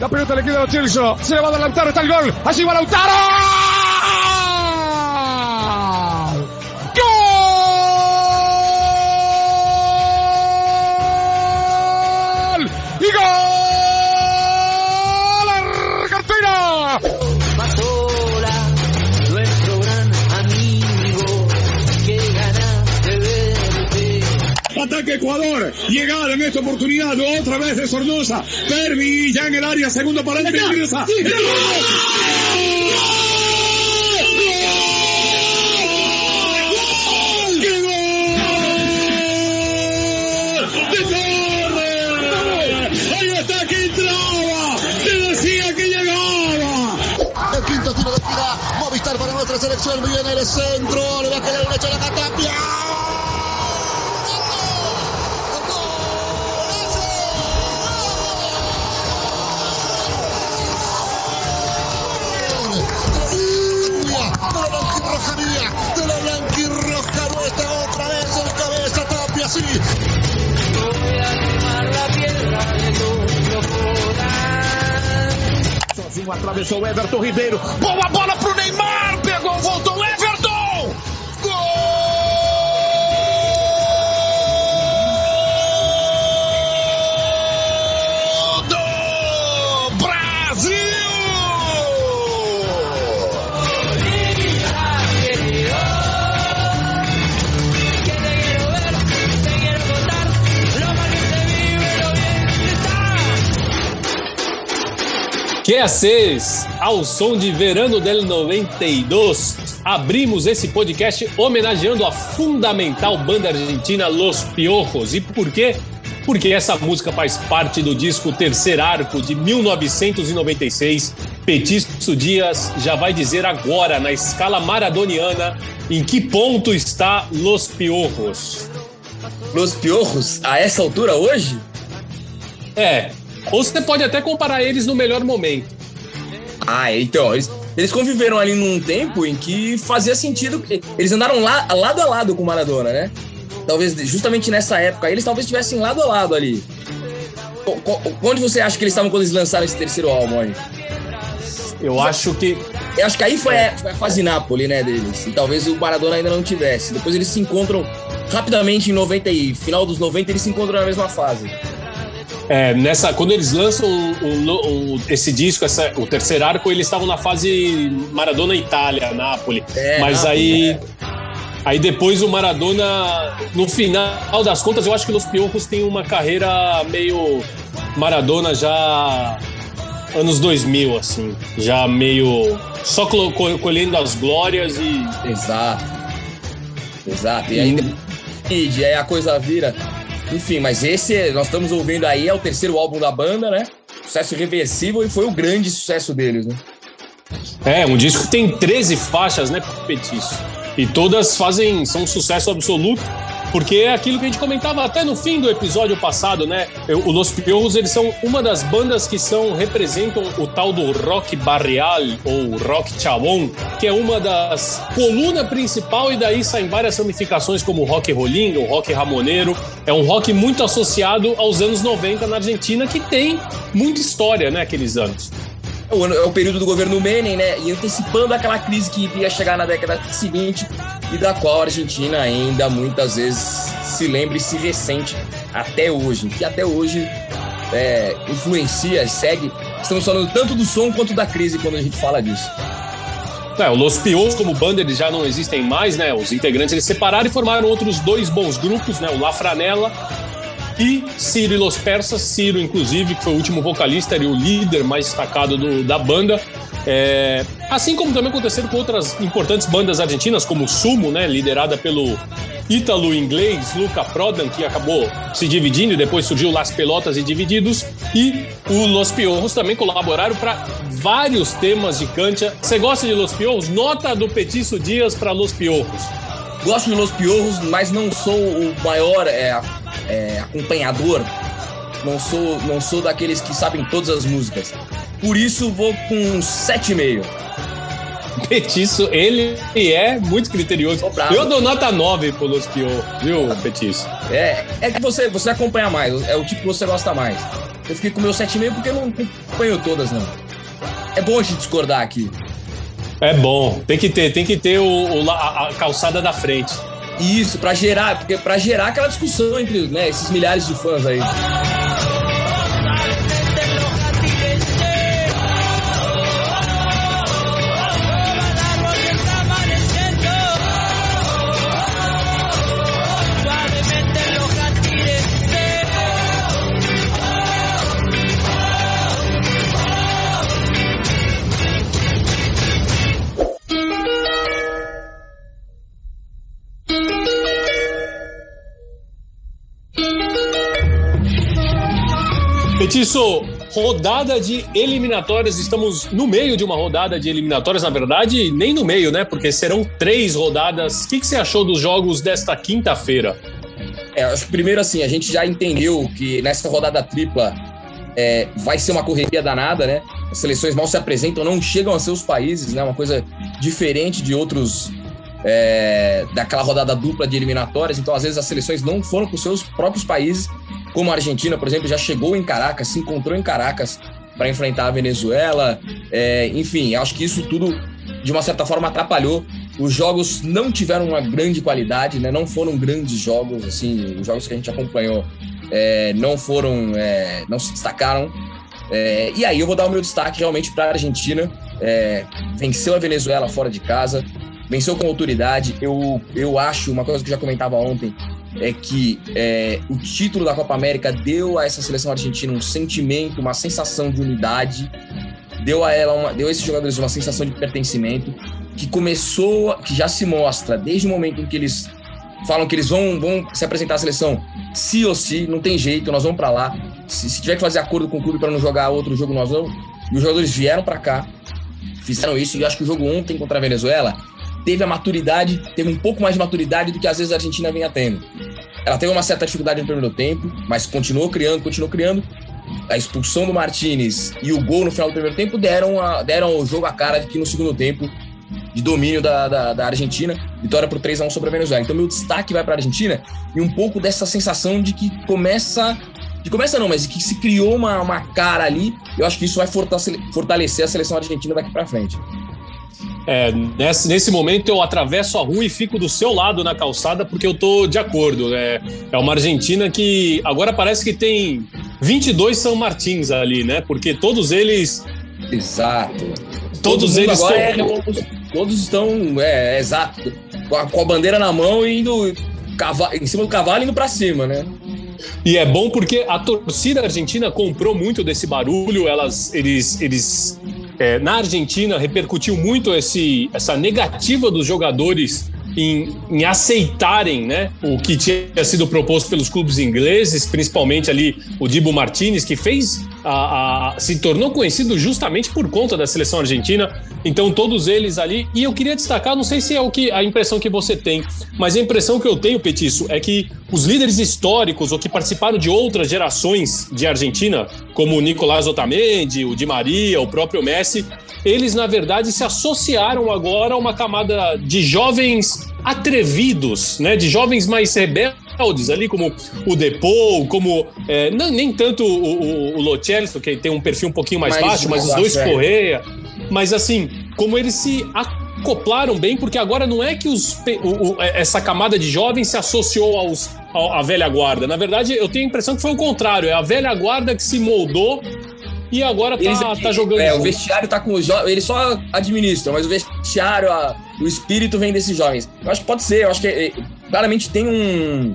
La pelota le queda a Chelsea. Se le va a adelantar. Está el gol. Allí va Lautaro. Ataque Ecuador. Llegada en esta oportunidad otra vez de Sornosa. Pervi ya en el área. Segundo para el ingresa. ¡Qué gol! ¡De Torres! ¡Ahí está que entraba! ¡Te decía que llegaba! El quinto tiro de esquina. Movistar para nuestra selección. Viene el centro. Le va a quedar derecho a la Catapia. Atravessou o Everton Ribeiro. Boa bola pro Neymar. Pegou, voltou 6 ao som de Verano del 92, abrimos esse podcast homenageando a fundamental banda argentina Los Piojos. E por quê? Porque essa música faz parte do disco Terceiro Arco de 1996. Petiço Dias já vai dizer agora, na escala maradoniana, em que ponto está Los Piojos. Los Piojos, a essa altura hoje? É, ou você pode até comparar eles no melhor momento. Ah, então, eles, eles conviveram ali num tempo em que fazia sentido. Eles andaram lá, lado a lado com o Maradona, né? Talvez justamente nessa época, eles talvez estivessem lado a lado ali. Onde você acha que eles estavam quando eles lançaram esse terceiro álbum aí? Eu acho que Eu acho que aí foi a, foi a fase Nápoles, né, deles. E talvez o Maradona ainda não tivesse. Depois eles se encontram rapidamente em 90 e final dos 90 eles se encontram na mesma fase. É, nessa, quando eles lançam esse disco, essa- o terceiro arco, eles estavam na fase Maradona Itália, Nápoles. É, Mas Nápoles, aí, é. aí depois o Maradona, no final das contas, eu acho que os Piojos têm uma carreira meio Maradona já anos 2000, assim, já meio só colhendo as glórias e Exato. Exato. E ainda e aí a coisa vira. Enfim, mas esse nós estamos ouvindo aí é o terceiro álbum da banda, né? Sucesso irreversível e foi o grande sucesso deles, né? É, um disco que tem 13 faixas, né, Petício? E todas fazem, são um sucesso absoluto, porque é aquilo que a gente comentava até no fim do episódio passado, né? O Los Piojos, eles são uma das bandas que são representam o tal do rock barrial ou rock chavón, que é uma das coluna principal e daí saem várias ramificações como rock rolinga, o rock ramoneiro. É um rock muito associado aos anos 90 na Argentina, que tem muita história, né, aqueles anos. É é o período do governo Menem, né? E antecipando aquela crise que ia chegar na década seguinte e da qual a Argentina ainda muitas vezes se lembra e se ressente até hoje. Que até hoje é, influencia e segue. Estamos falando tanto do som quanto da crise quando a gente fala disso. É, Los como banda eles já não existem mais, né? Os integrantes eles separaram e formaram outros dois bons grupos, né? O La Franela e Ciro e Los Persas. Ciro, inclusive, que foi o último vocalista e o líder mais destacado do- da banda. É, assim como também aconteceram com outras importantes bandas argentinas, como Sumo, né? Liderada pelo ítalo-inglês Luca Prodan, que acabou se dividindo, e depois surgiu Las Pelotas e Divididos, e o Los Piorros também colaboraram para vários temas de cancha. Você gosta de Los Piorros? Nota do Petiço Dias para Los Piorros. Gosto de Los Piorros, mas não sou o maior é, é, acompanhador. Não sou, não sou daqueles que sabem todas as músicas. Por isso vou com um 7,5. Petiço, ele é muito criterioso. Eu dou nota 9 pro Los Piorros, viu, Petiço? É, é que você, você acompanha mais, é o tipo que você gosta mais. Eu fiquei com o meu 7,5 porque eu não acompanho todas, não. É bom a gente discordar aqui. É bom, tem que ter, tem que ter o, o a, a, calçada da frente. Isso, para gerar, porque para gerar aquela discussão entre né, esses milhares de fãs aí. Petiço, rodada de eliminatórias. Estamos no meio de uma rodada de eliminatórias, na verdade, nem no meio, né? Porque serão três rodadas. O que, que você achou dos jogos desta quinta-feira? É, acho que primeiro assim, a gente já entendeu que nessa rodada tripla é, vai ser uma correria danada, né? As seleções mal se apresentam, não chegam a seus países, né? Uma coisa diferente de outros. É, daquela rodada dupla de eliminatórias, então às vezes as seleções não foram para os seus próprios países como a Argentina, por exemplo, já chegou em Caracas, se encontrou em Caracas para enfrentar a Venezuela. É, enfim, acho que isso tudo, de uma certa forma, atrapalhou. Os jogos não tiveram uma grande qualidade, né? não foram grandes jogos, assim, os jogos que a gente acompanhou é, não foram, é, não se destacaram. É, e aí eu vou dar o meu destaque realmente para a Argentina. É, venceu a Venezuela fora de casa, venceu com autoridade. Eu, eu acho, uma coisa que eu já comentava ontem, é que é, o título da Copa América deu a essa seleção argentina um sentimento, uma sensação de unidade, deu a ela uma, deu a esses jogadores uma sensação de pertencimento que começou, que já se mostra desde o momento em que eles falam que eles vão, vão se apresentar à seleção, se ou se, não tem jeito, nós vamos para lá. Se, se, tiver que fazer acordo com o clube para não jogar outro jogo, nós vamos. E os jogadores vieram para cá, fizeram isso, e acho que o jogo ontem contra a Venezuela teve a maturidade, teve um pouco mais de maturidade do que às vezes a Argentina vinha tendo. Ela teve uma certa dificuldade no primeiro tempo, mas continuou criando, continuou criando. A expulsão do Martinez e o gol no final do primeiro tempo deram, a, deram ao jogo a cara de que no segundo tempo, de domínio da, da, da Argentina, vitória por 3 a 1 sobre a Venezuela. Então, meu destaque vai para a Argentina e um pouco dessa sensação de que começa de começa não, mas que se criou uma, uma cara ali. Eu acho que isso vai fortalecer a seleção argentina daqui para frente. É, nesse, nesse momento eu atravesso a rua e fico do seu lado na calçada porque eu tô de acordo. É, é uma Argentina que agora parece que tem 22 São Martins ali, né? Porque todos eles. Exato. Todos Todo eles estão. É, todos estão, é, é, exato, com a, com a, bandeira na mão e indo cavalo, em cima do cavalo indo para cima, né? E é bom porque a torcida argentina comprou muito desse barulho, elas, eles, eles é, na Argentina repercutiu muito esse, essa negativa dos jogadores em, em, aceitarem né, o que tinha sido proposto pelos clubes ingleses, principalmente ali o Dibu Martinez, que fez a, a, se tornou conhecido justamente por conta da seleção argentina. Então, todos eles ali. E eu queria destacar, não sei se é o que a impressão que você tem, mas a impressão que eu tenho, Petiço, é que os líderes históricos ou que participaram de outras gerações de Argentina, como o Nicolás Otamendi, o Di Maria, o próprio Messi, eles, na verdade, se associaram agora a uma camada de jovens atrevidos, né? De jovens mais rebeldes ali, como o Depou, como é, não, nem tanto o, o, o Lochelso, que tem um perfil um pouquinho mais, mais baixo, mas os dois é. Correia. Mas assim, como eles se acoplaram bem, porque agora não é que os, o, o, essa camada de jovens se associou aos, à velha guarda. Na verdade, eu tenho a impressão que foi o contrário. É a velha guarda que se moldou e agora tá, eles, tá jogando. É, junto. o vestiário tá com os jovens. Eles só administram, mas o vestiário, a, o espírito vem desses jovens. Eu acho que pode ser, eu acho que é, claramente tem um.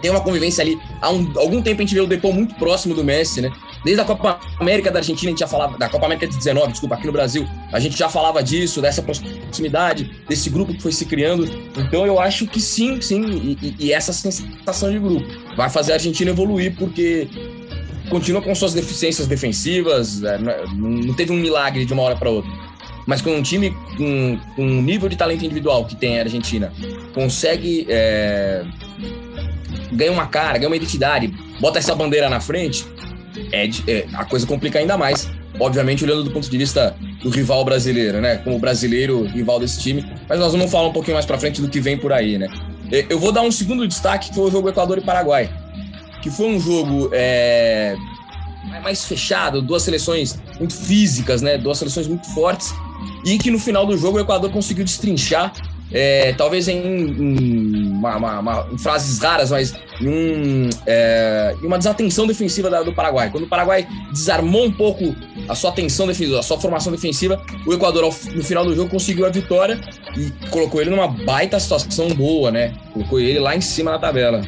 Tem uma convivência ali. Há um, algum tempo a gente vê o Depô muito próximo do Messi, né? Desde a Copa América da Argentina, a gente já falava, da Copa América de 19, desculpa, aqui no Brasil, a gente já falava disso, dessa proximidade, desse grupo que foi se criando. Então eu acho que sim, sim, e, e essa sensação de grupo vai fazer a Argentina evoluir, porque continua com suas deficiências defensivas, é, não teve um milagre de uma hora para outra. Mas com um time com, com um nível de talento individual que tem a Argentina, consegue é, ganha uma cara, ganha uma identidade, bota essa bandeira na frente, é, é, a coisa complica ainda mais. Obviamente, olhando do ponto de vista do rival brasileiro, né? Como brasileiro rival desse time. Mas nós vamos falar um pouquinho mais para frente do que vem por aí, né? Eu vou dar um segundo destaque, que foi o jogo Equador e Paraguai. Que foi um jogo é, mais fechado, duas seleções muito físicas, né? Duas seleções muito fortes. E que no final do jogo o Equador conseguiu destrinchar é, talvez em, em, uma, uma, uma, frases raras, mas em, um, é, uma desatenção defensiva da, do Paraguai. Quando o Paraguai desarmou um pouco a sua atenção defensiva, a sua formação defensiva, o Equador, no final do jogo, conseguiu a vitória e colocou ele numa baita situação boa, né? Colocou ele lá em cima na tabela.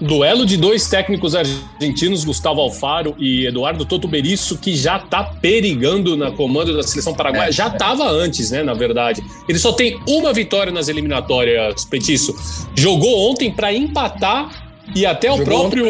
Duelo de dois técnicos argentinos, Gustavo Alfaro e Eduardo Toto Berisso, que já tá perigando na comando da seleção paraguaia. É, já estava antes, né, na verdade. Ele só tem uma vitória nas eliminatórias, Petiço. Jogou ontem para empatar e até Jogou o próprio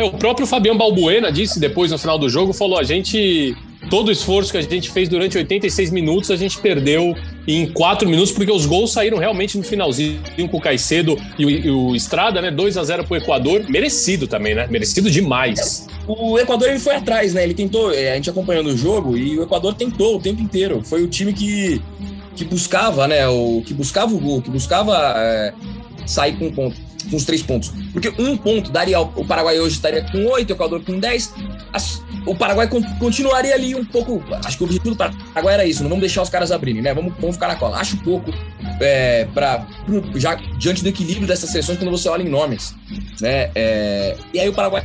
é, o próprio Fabião Balbuena disse depois no final do jogo, falou a gente todo o esforço que a gente fez durante 86 minutos, a gente perdeu em 4 minutos, porque os gols saíram realmente no finalzinho com o Caicedo e o, e o Estrada, né? 2 a 0 pro Equador. Merecido também, né? Merecido demais. O Equador ele foi atrás, né? Ele tentou, é, a gente acompanhando o jogo, e o Equador tentou o tempo inteiro. Foi o time que, que buscava, né? O, que buscava o gol, que buscava é, sair com ponto com os três pontos. Porque um ponto daria. O Paraguai hoje estaria com oito, o Equador com dez. o Paraguai continuaria ali um pouco. Acho que o objetivo do Paraguai era isso, não vamos deixar os caras abrirem, né? Vamos, vamos ficar na cola. Acho pouco é, para já diante do equilíbrio dessas seleções quando você olha em nomes. Né? É, e aí o Paraguai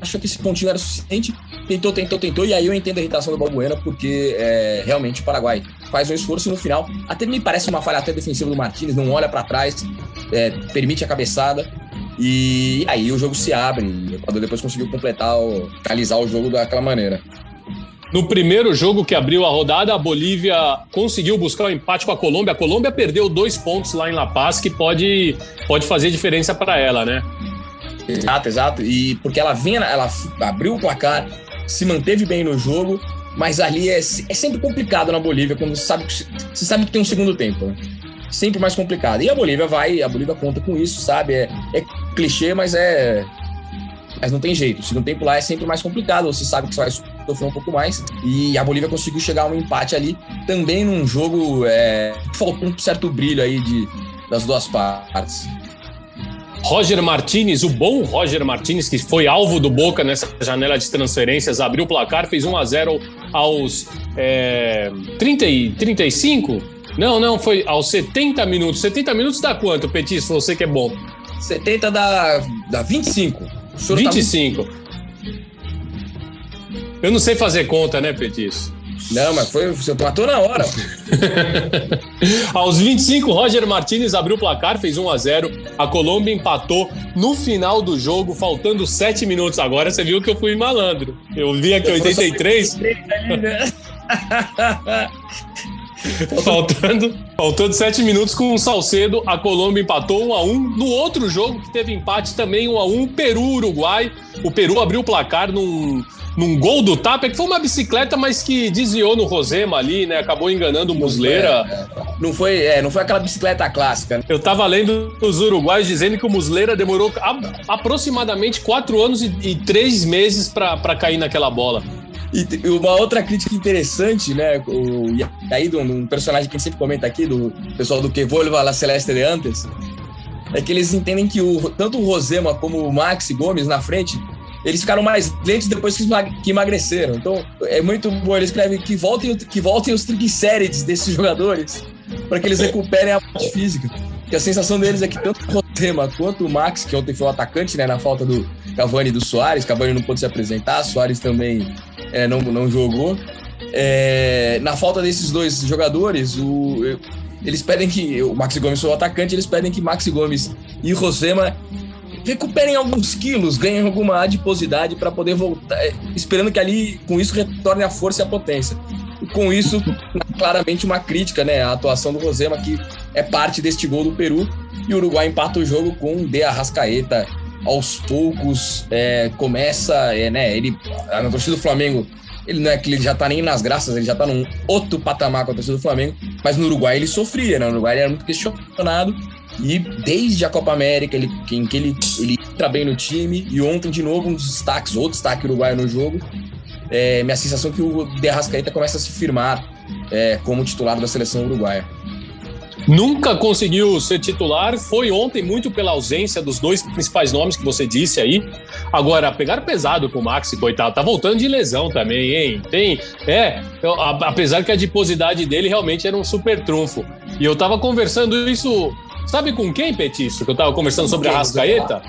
achou que esse pontinho era suficiente, tentou, tentou, tentou, e aí eu entendo a irritação do Balbuena, porque é, realmente o Paraguai faz um esforço no final. Até me parece uma falha até defensiva do Martinez, não olha para trás, é, permite a cabeçada. E aí o jogo se abre. E o Equador depois conseguiu completar, o, realizar o jogo daquela maneira. No primeiro jogo que abriu a rodada, a Bolívia conseguiu buscar o um empate com a Colômbia. A Colômbia perdeu dois pontos lá em La Paz, que pode, pode fazer diferença para ela, né? Exato, exato. E porque ela vinha, ela abriu o placar, se manteve bem no jogo, mas ali é, é sempre complicado na Bolívia quando você sabe que, você sabe que tem um segundo tempo. Né? Sempre mais complicado. E a Bolívia vai, a Bolívia conta com isso, sabe? É, é clichê, mas é. Mas não tem jeito. O segundo tempo lá é sempre mais complicado. Você sabe que você vai sofrer um pouco mais. E a Bolívia conseguiu chegar a um empate ali, também num jogo é, que faltou um certo brilho aí de, das duas partes. Roger Martinez, o bom Roger Martinez, que foi alvo do Boca nessa janela de transferências, abriu o placar, fez 1 a 0 aos é, 30 e 35? Não, não, foi aos 70 minutos. 70 minutos dá quanto, Petis, você que é bom? 70 dá, dá 25. 25. Tá... Eu não sei fazer conta, né, Petis? Não, mas foi, você matou na hora. Aos 25, Roger Martinez abriu o placar, fez 1 a 0 A Colômbia empatou no final do jogo, faltando 7 minutos. Agora você viu que eu fui malandro. Eu vi aqui 83. faltando, faltando sete minutos com o Salcedo, a Colômbia empatou 1 a 1 No outro jogo que teve empate também 1 a 1 Peru-Uruguai. O Peru abriu o placar num, num gol do Tapa, que foi uma bicicleta, mas que desviou no Rosema ali, né? Acabou enganando o Musleira. Não foi, é, não foi aquela bicicleta clássica. Né? Eu tava lendo os uruguaios dizendo que o Musleira demorou a, aproximadamente quatro anos e, e três meses para cair naquela bola. E uma outra crítica interessante, né? O, e aí, de um personagem que a gente sempre comenta aqui, do pessoal do Que Volva La Celeste de Antes, é que eles entendem que o, tanto o Rosema como o Max Gomes na frente, eles ficaram mais lentos depois que, emagreceram. Então, é muito bom. Ele escreve que voltem, que voltem os triglicérides desses jogadores para que eles recuperem a parte física. Que a sensação deles é que tanto o Rosema quanto o Max, que ontem foi o atacante, né, na falta do Cavani e do Soares, Cavani não pôde se apresentar, Soares também é, não, não jogou. É, na falta desses dois jogadores, o, eles pedem que. O Maxi Gomes foi o atacante, eles pedem que Maxi Gomes e Rosema recuperem alguns quilos, ganhem alguma adiposidade para poder voltar, é, esperando que ali com isso retorne a força e a potência. E com isso, claramente uma crítica, né, à atuação do Rosema que é parte deste gol do Peru e o Uruguai empata o jogo com o De Arrascaeta aos poucos é, começa, é, né, ele na torcida do Flamengo ele não é que ele já tá nem nas graças, ele já tá num outro patamar com a torcida do Flamengo, mas no Uruguai ele sofria, né? No Uruguai ele era muito questionado e desde a Copa América, ele, em que ele, ele entra bem no time, e ontem, de novo, um dos destaques, outro destaque uruguaio no jogo. É, minha sensação é que o De Arrascaeta começa a se firmar é, como titular da seleção uruguaia. Nunca conseguiu ser titular, foi ontem muito pela ausência dos dois principais nomes que você disse aí. Agora, pegar pesado com o Maxi, coitado, tá voltando de lesão também, hein? Tem, é, apesar que a adiposidade dele realmente era um super trunfo. E eu tava conversando isso, sabe com quem, Petiço? Que eu tava conversando sobre a Rascaeta?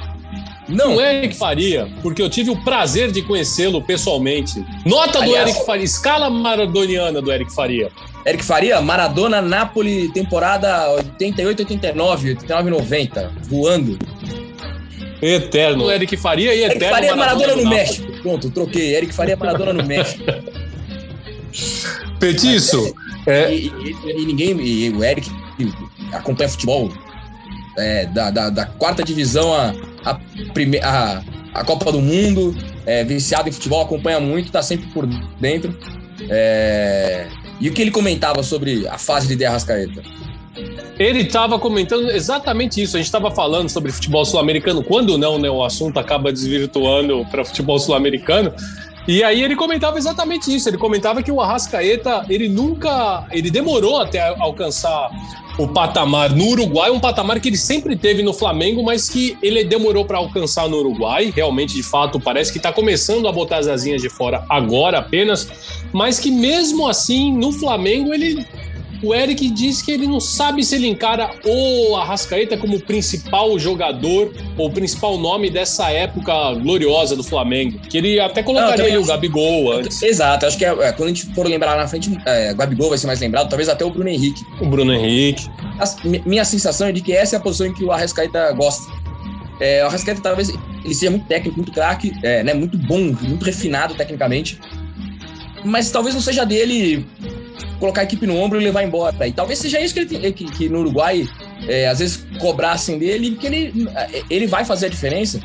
Não, Eric Faria, porque eu tive o prazer de conhecê-lo pessoalmente. Nota do Aliás- Eric Faria, escala maradoniana do Eric Faria. Eric Faria, Maradona, Napoli, temporada 88, 89, 89, 90, voando. Eterno. Eric Faria e Eric eterno Faria, Maradona do no Napoli. México. Pronto, troquei. Eric Faria, Maradona no México. Petiço, é, E, e- e ninguém. E o Eric acompanha futebol é, da, da, da quarta divisão a, a, a, a Copa do Mundo, é, viciado em futebol, acompanha muito, tá sempre por dentro. É, e o que ele comentava sobre a fase de De Arrascaeta? ele estava comentando exatamente isso. A gente estava falando sobre futebol sul-americano. Quando não, né? O assunto acaba desvirtuando para futebol sul-americano. E aí ele comentava exatamente isso. Ele comentava que o Arrascaeta, ele nunca, ele demorou até alcançar o patamar no Uruguai, um patamar que ele sempre teve no Flamengo, mas que ele demorou para alcançar no Uruguai. Realmente, de fato, parece que está começando a botar as asinhas de fora agora apenas, mas que mesmo assim no Flamengo ele o Eric diz que ele não sabe se ele encara o Arrascaeta como o principal jogador ou o principal nome dessa época gloriosa do Flamengo. Que ele até colocaria aí o Gabigol antes, Exato, acho que é, é, quando a gente for lembrar na frente, é, Gabigol vai ser mais lembrado, talvez até o Bruno Henrique. o Bruno Henrique. As- mi- minha sensação é de que essa é a posição em que o Arrascaeta gosta. É, o Arrascaeta talvez ele seja muito técnico, muito craque, é, né, muito bom, muito refinado tecnicamente, mas talvez não seja dele colocar a equipe no ombro e levar embora. E talvez seja isso que, ele, que, que no Uruguai é, às vezes cobrassem dele, porque ele, ele vai fazer a diferença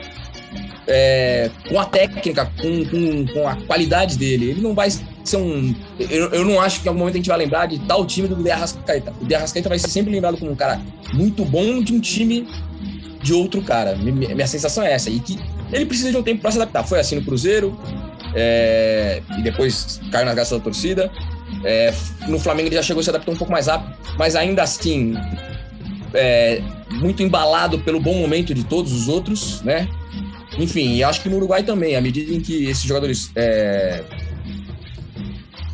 é, com a técnica, com, com, com a qualidade dele. Ele não vai ser um. Eu, eu não acho que em algum momento a gente vai lembrar de tal time do De Arrascaeta. O De Arrascaeta vai ser sempre lembrado como um cara muito bom de um time de outro cara. Mi- mi- Minha sensação é essa. E que ele precisa de um tempo para se adaptar. Foi assim no Cruzeiro, é, e depois caiu na graça da torcida. É, no Flamengo ele já chegou a se adaptar um pouco mais rápido, mas ainda assim. é, muito embalado pelo bom momento de todos os outros, né? Enfim, e acho que no Uruguai também, à medida em que esses jogadores. é,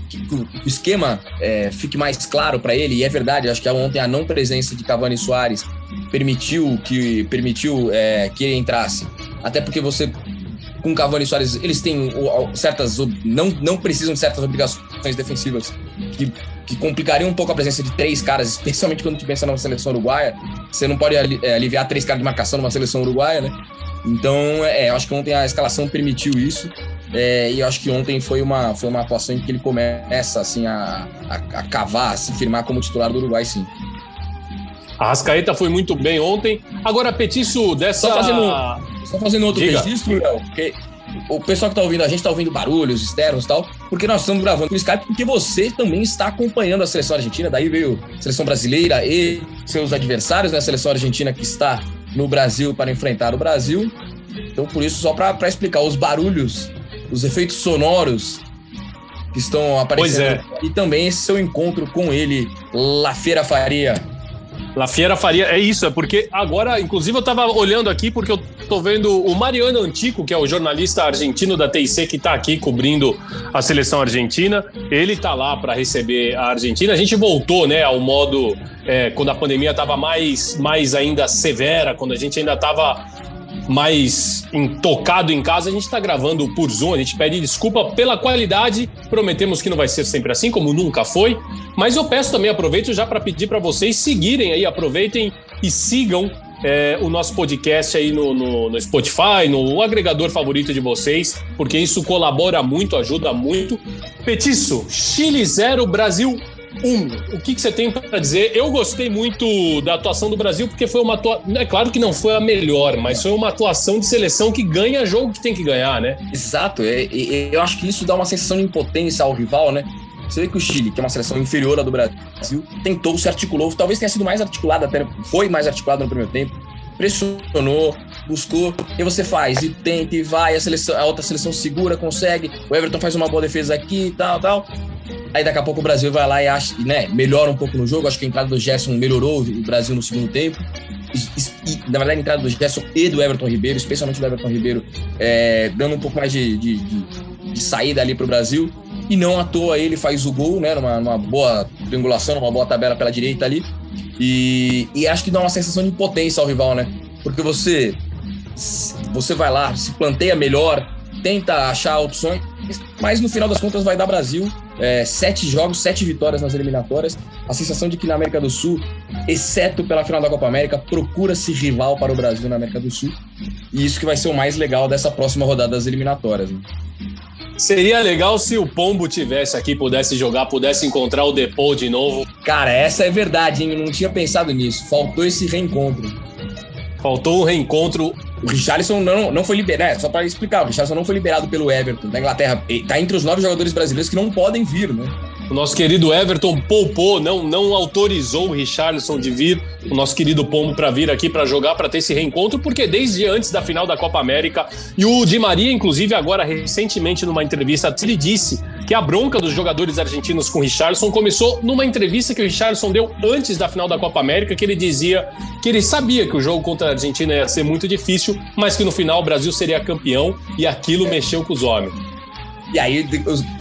que o o esquema é, fique mais claro para ele, e é verdade, acho que ontem a não presença de Cavani e Soares permitiu que permitiu é, que ele entrasse. Até porque você, com Cavani e Soares, eles têm certas. Não, não precisam de certas obrigações defensivas que, que complicariam um pouco a presença de três caras, especialmente quando a gente pensa numa seleção uruguaia. Você não pode é, aliviar três caras de marcação numa seleção uruguaia, né? Então, é, eu acho que ontem a escalação permitiu isso. É, e eu acho que ontem foi uma, foi uma atuação em que ele começa assim, a, a, a cavar, a se firmar como titular do Uruguai, sim. A Rascaeta foi muito bem ontem. Agora, Petiço, dessa. Só fazendo- Só fazendo outro Diga. registro, Léo, porque o pessoal que tá ouvindo a gente tá ouvindo barulhos externos e tal, porque nós estamos gravando no Skype, porque você também está acompanhando a seleção argentina, daí veio a seleção brasileira e seus adversários, né? A seleção argentina que está no Brasil para enfrentar o Brasil. Então, por isso, só para explicar os barulhos, os efeitos sonoros que estão aparecendo. Pois E também esse seu encontro com ele, La Feira Faria. La Fiera Faria, é isso, é porque agora, inclusive, eu tava olhando aqui porque eu tô vendo o Mariano Antico, que é o jornalista argentino da TIC que tá aqui cobrindo a seleção argentina. Ele tá lá para receber a Argentina. A gente voltou, né, ao modo é, quando a pandemia tava mais, mais ainda severa, quando a gente ainda tava mais intocado em casa, a gente está gravando por Zoom. A gente pede desculpa pela qualidade. Prometemos que não vai ser sempre assim, como nunca foi. Mas eu peço também, aproveito já para pedir para vocês seguirem aí, aproveitem e sigam é, o nosso podcast aí no, no, no, Spotify, no agregador favorito de vocês, porque isso colabora muito, ajuda muito. Petiço, Chile 0, Brasil 1. O que, que você tem para dizer? Eu gostei muito da atuação do Brasil, porque foi uma atuação. É claro que não foi a melhor, mas foi uma atuação de seleção que ganha jogo que tem que ganhar, né? Exato. Eu acho que isso dá uma sensação de impotência ao rival, né? Você vê que o Chile, que é uma seleção inferior à do Brasil, tentou, se articulou, talvez tenha sido mais articulado, até foi mais articulado no primeiro tempo, pressionou, buscou, e você faz, e tenta, e vai, a, seleção, a outra seleção segura, consegue, o Everton faz uma boa defesa aqui e tal, tal. Aí daqui a pouco o Brasil vai lá e acha, né, melhora um pouco no jogo. Acho que a entrada do Gerson melhorou o Brasil no segundo tempo. E, e, na verdade, a entrada do Gerson e do Everton Ribeiro, especialmente do Everton Ribeiro, é, dando um pouco mais de, de, de, de saída ali para o Brasil. E não à toa ele faz o gol, né? Numa, numa boa triangulação, numa boa tabela pela direita ali. E, e acho que dá uma sensação de impotência ao rival, né? Porque você, você vai lá, se planteia melhor, tenta achar opções, mas no final das contas vai dar Brasil. É, sete jogos, sete vitórias nas eliminatórias. A sensação de que na América do Sul, exceto pela final da Copa América, procura-se rival para o Brasil na América do Sul. E isso que vai ser o mais legal dessa próxima rodada das eliminatórias. Né? Seria legal se o Pombo tivesse aqui, pudesse jogar, pudesse encontrar o Depô de novo. Cara, essa é verdade, hein? Eu não tinha pensado nisso. Faltou esse reencontro. Faltou um reencontro. O Richarlison não, não foi liberado. É, só para explicar, o Richarlison não foi liberado pelo Everton da Inglaterra. Está entre os nove jogadores brasileiros que não podem vir, né? O nosso querido Everton poupou, não, não autorizou o Richarlison de vir, o nosso querido Pombo, para vir aqui para jogar, para ter esse reencontro, porque desde antes da final da Copa América, e o Di Maria, inclusive, agora recentemente numa entrevista, ele disse que a bronca dos jogadores argentinos com o Richarlison começou numa entrevista que o Richarlison deu antes da final da Copa América, que ele dizia que ele sabia que o jogo contra a Argentina ia ser muito difícil, mas que no final o Brasil seria campeão e aquilo mexeu com os homens. E aí,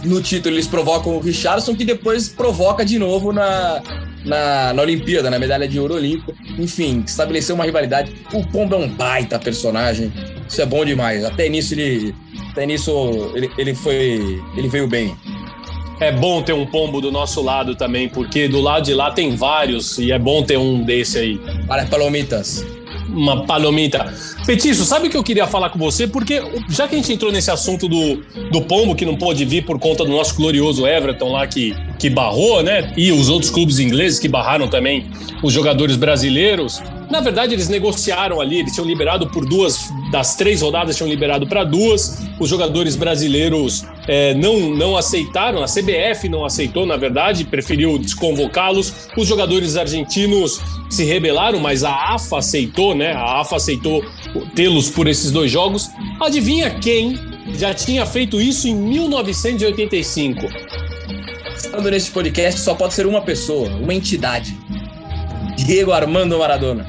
no título, eles provocam o Richardson, que depois provoca de novo na, na, na Olimpíada, na medalha de ouro olímpica. Enfim, estabeleceu uma rivalidade. O Pombo é um baita personagem. Isso é bom demais. Até nisso ele. Até nisso ele, ele foi. ele veio bem. É bom ter um pombo do nosso lado também, porque do lado de lá tem vários e é bom ter um desse aí. Para palomitas uma palomita. Petiço, sabe o que eu queria falar com você? Porque já que a gente entrou nesse assunto do, do Pombo, que não pôde vir por conta do nosso glorioso Everton lá que, que barrou, né? E os outros clubes ingleses que barraram também os jogadores brasileiros. Na verdade, eles negociaram ali, eles tinham liberado por duas das três rodadas, tinham liberado para duas. Os jogadores brasileiros é, não, não aceitaram, a CBF não aceitou, na verdade, preferiu desconvocá-los. Os jogadores argentinos se rebelaram, mas a AFA aceitou, né? A AFA aceitou tê-los por esses dois jogos. Adivinha quem já tinha feito isso em 1985? Estando nesse podcast, só pode ser uma pessoa, uma entidade. Diego Armando Maradona.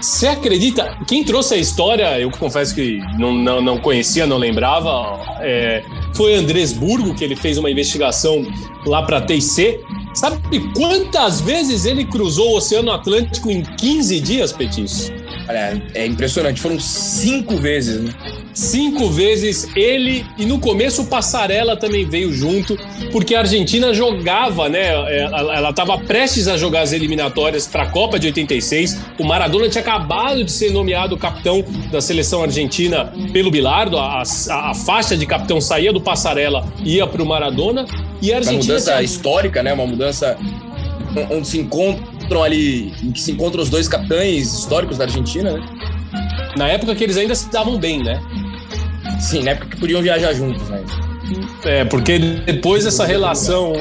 Você acredita? Quem trouxe a história, eu confesso que não, não, não conhecia, não lembrava, é, foi Andrés Burgo, que ele fez uma investigação lá para a TIC. Sabe quantas vezes ele cruzou o Oceano Atlântico em 15 dias, Petis? Olha, é impressionante, foram cinco vezes, né? Cinco vezes ele, e no começo o Passarela também veio junto, porque a Argentina jogava, né? É, ela estava prestes a jogar as eliminatórias para a Copa de 86. O Maradona tinha acabado de ser nomeado capitão da seleção argentina pelo Bilardo. A, a, a faixa de capitão saía do Passarela e ia para o Maradona. E a Argentina. Uma mudança tinha... histórica, né? Uma mudança onde se encontram ali, em que se encontram os dois capitães históricos da Argentina, né? Na época que eles ainda se davam bem, né? Sim, na época que podiam viajar juntos, né? É, porque depois essa relação,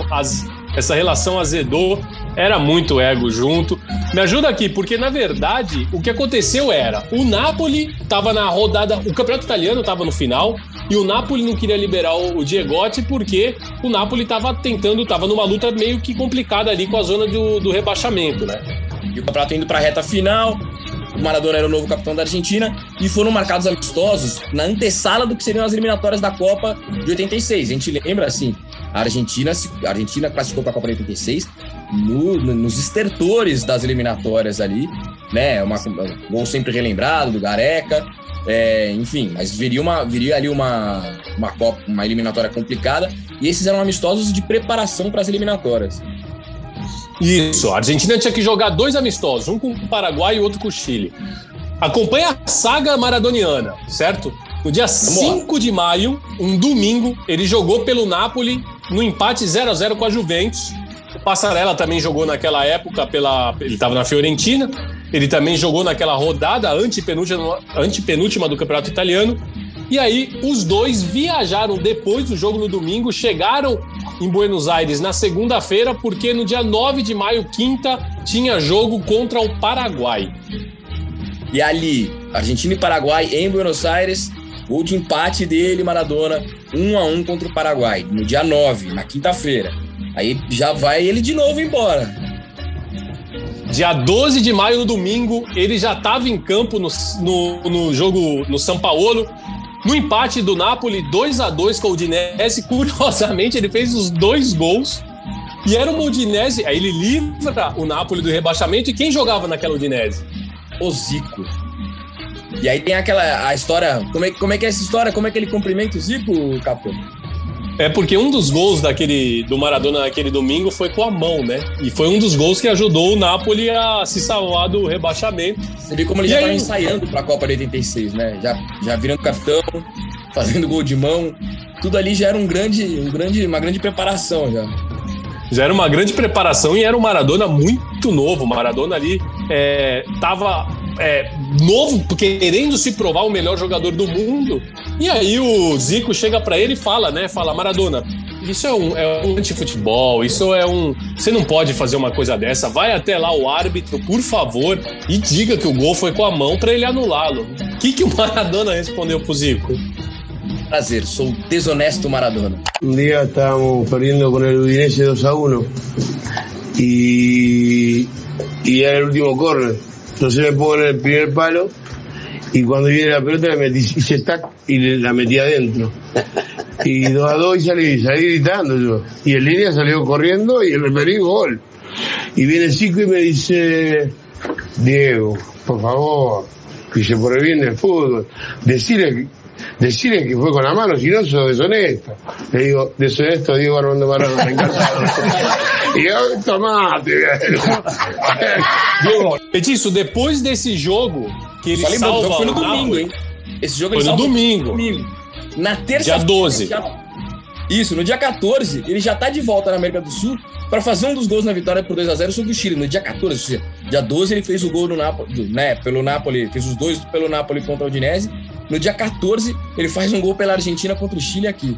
essa relação azedou, era muito ego junto. Me ajuda aqui, porque na verdade o que aconteceu era o Napoli estava na rodada, o campeonato italiano estava no final e o Napoli não queria liberar o, Diegotti porque o Napoli estava tentando, estava numa luta meio que complicada ali com a zona do, do rebaixamento, né? E o campeonato indo para a reta final, o Maradona era o novo capitão da Argentina e foram marcados amistosos na antessala do que seriam as eliminatórias da Copa de 86. A gente lembra assim, a Argentina, a Argentina classificou para a Copa de 86 no, nos estertores das eliminatórias ali, né? Uma, um gol sempre relembrado do Gareca. É, enfim, mas viria, uma, viria ali uma, uma, Copa, uma eliminatória complicada e esses eram amistosos de preparação para as eliminatórias. Isso, a Argentina tinha que jogar dois amistosos, um com o Paraguai e outro com o Chile. Acompanha a saga maradoniana, certo? No dia 5 de maio, um domingo, ele jogou pelo Napoli no empate 0 a 0 com a Juventus. O Passarella também jogou naquela época pela. Ele estava na Fiorentina. Ele também jogou naquela rodada antepenúltima, antepenúltima do Campeonato Italiano. E aí, os dois viajaram depois do jogo no domingo, chegaram em Buenos Aires na segunda-feira, porque no dia 9 de maio, quinta, tinha jogo contra o Paraguai. E ali, Argentina e Paraguai em Buenos Aires, gol de empate dele, Maradona, 1 a 1 contra o Paraguai, no dia 9, na quinta-feira. Aí já vai ele de novo embora. Dia 12 de maio, no domingo, ele já estava em campo no, no, no, jogo no São Paulo. No empate do Napoli, 2 a 2 com o Udinese. Curiosamente, ele fez os dois gols. E era o Udinese. Aí ele livra o Napoli do rebaixamento. E quem jogava naquela Udinese? O Zico. E aí tem aquela a história. Como é, como é que é essa história? Como é que ele cumprimenta o Zico, Capô? É porque um dos gols daquele do Maradona naquele domingo foi com a mão, né? E foi um dos gols que ajudou o Napoli a se salvar do rebaixamento. Você viu como ele E já aí? estava ensaiando para a Copa de 86, né? Já, já virando capitão, fazendo gol de mão. Tudo ali já era um grande, um grande, uma grande preparação já. Já era uma grande preparação e era um Maradona muito novo. O Maradona ali é, tava é, novo, querendo se provar o melhor jogador do mundo. E aí o Zico chega pra ele e fala, né? Fala, Maradona, isso é um, é um antifutebol, isso é um. Você não pode fazer uma coisa dessa. Vai até lá o árbitro, por favor, e diga que o gol foi com a mão pra ele anulá-lo. O que, que o Maradona respondeu pro Zico? Prazer, sou o desonesto Maradona. Un día estábamos perdiendo con el Udinese 2 a 1 y, y era el último córner. Entonces me pongo en el primer palo y cuando viene la pelota la metí, hice tac y le- la metí adentro. Y 2 a 2 y salí, salí gritando yo. Y el línea salió corriendo y el referí gol. Y viene Zico y me dice, Diego, por favor, dice por el bien del fútbol, decirle, decirle que fue con la mano, si no sos deshonesto. Le digo, deshonesto Diego Armando Maradona, encantado. y yo, tomate. Diego, Petiço, depois desse jogo que ele Só lembrando, o salva jogo foi no domingo, hein? Esse jogo Foi ele no domingo. domingo. Na terça Dia 12. Isso, no dia 14, ele já tá de volta na América do Sul para fazer um dos gols na vitória por 2 a 0 sobre o Chile. No dia 14, ou seja, dia 12 ele fez o gol no Napoli, né, pelo Napoli, fez os dois pelo Napoli contra o Udinese. No dia 14, ele faz um gol pela Argentina contra o Chile aqui.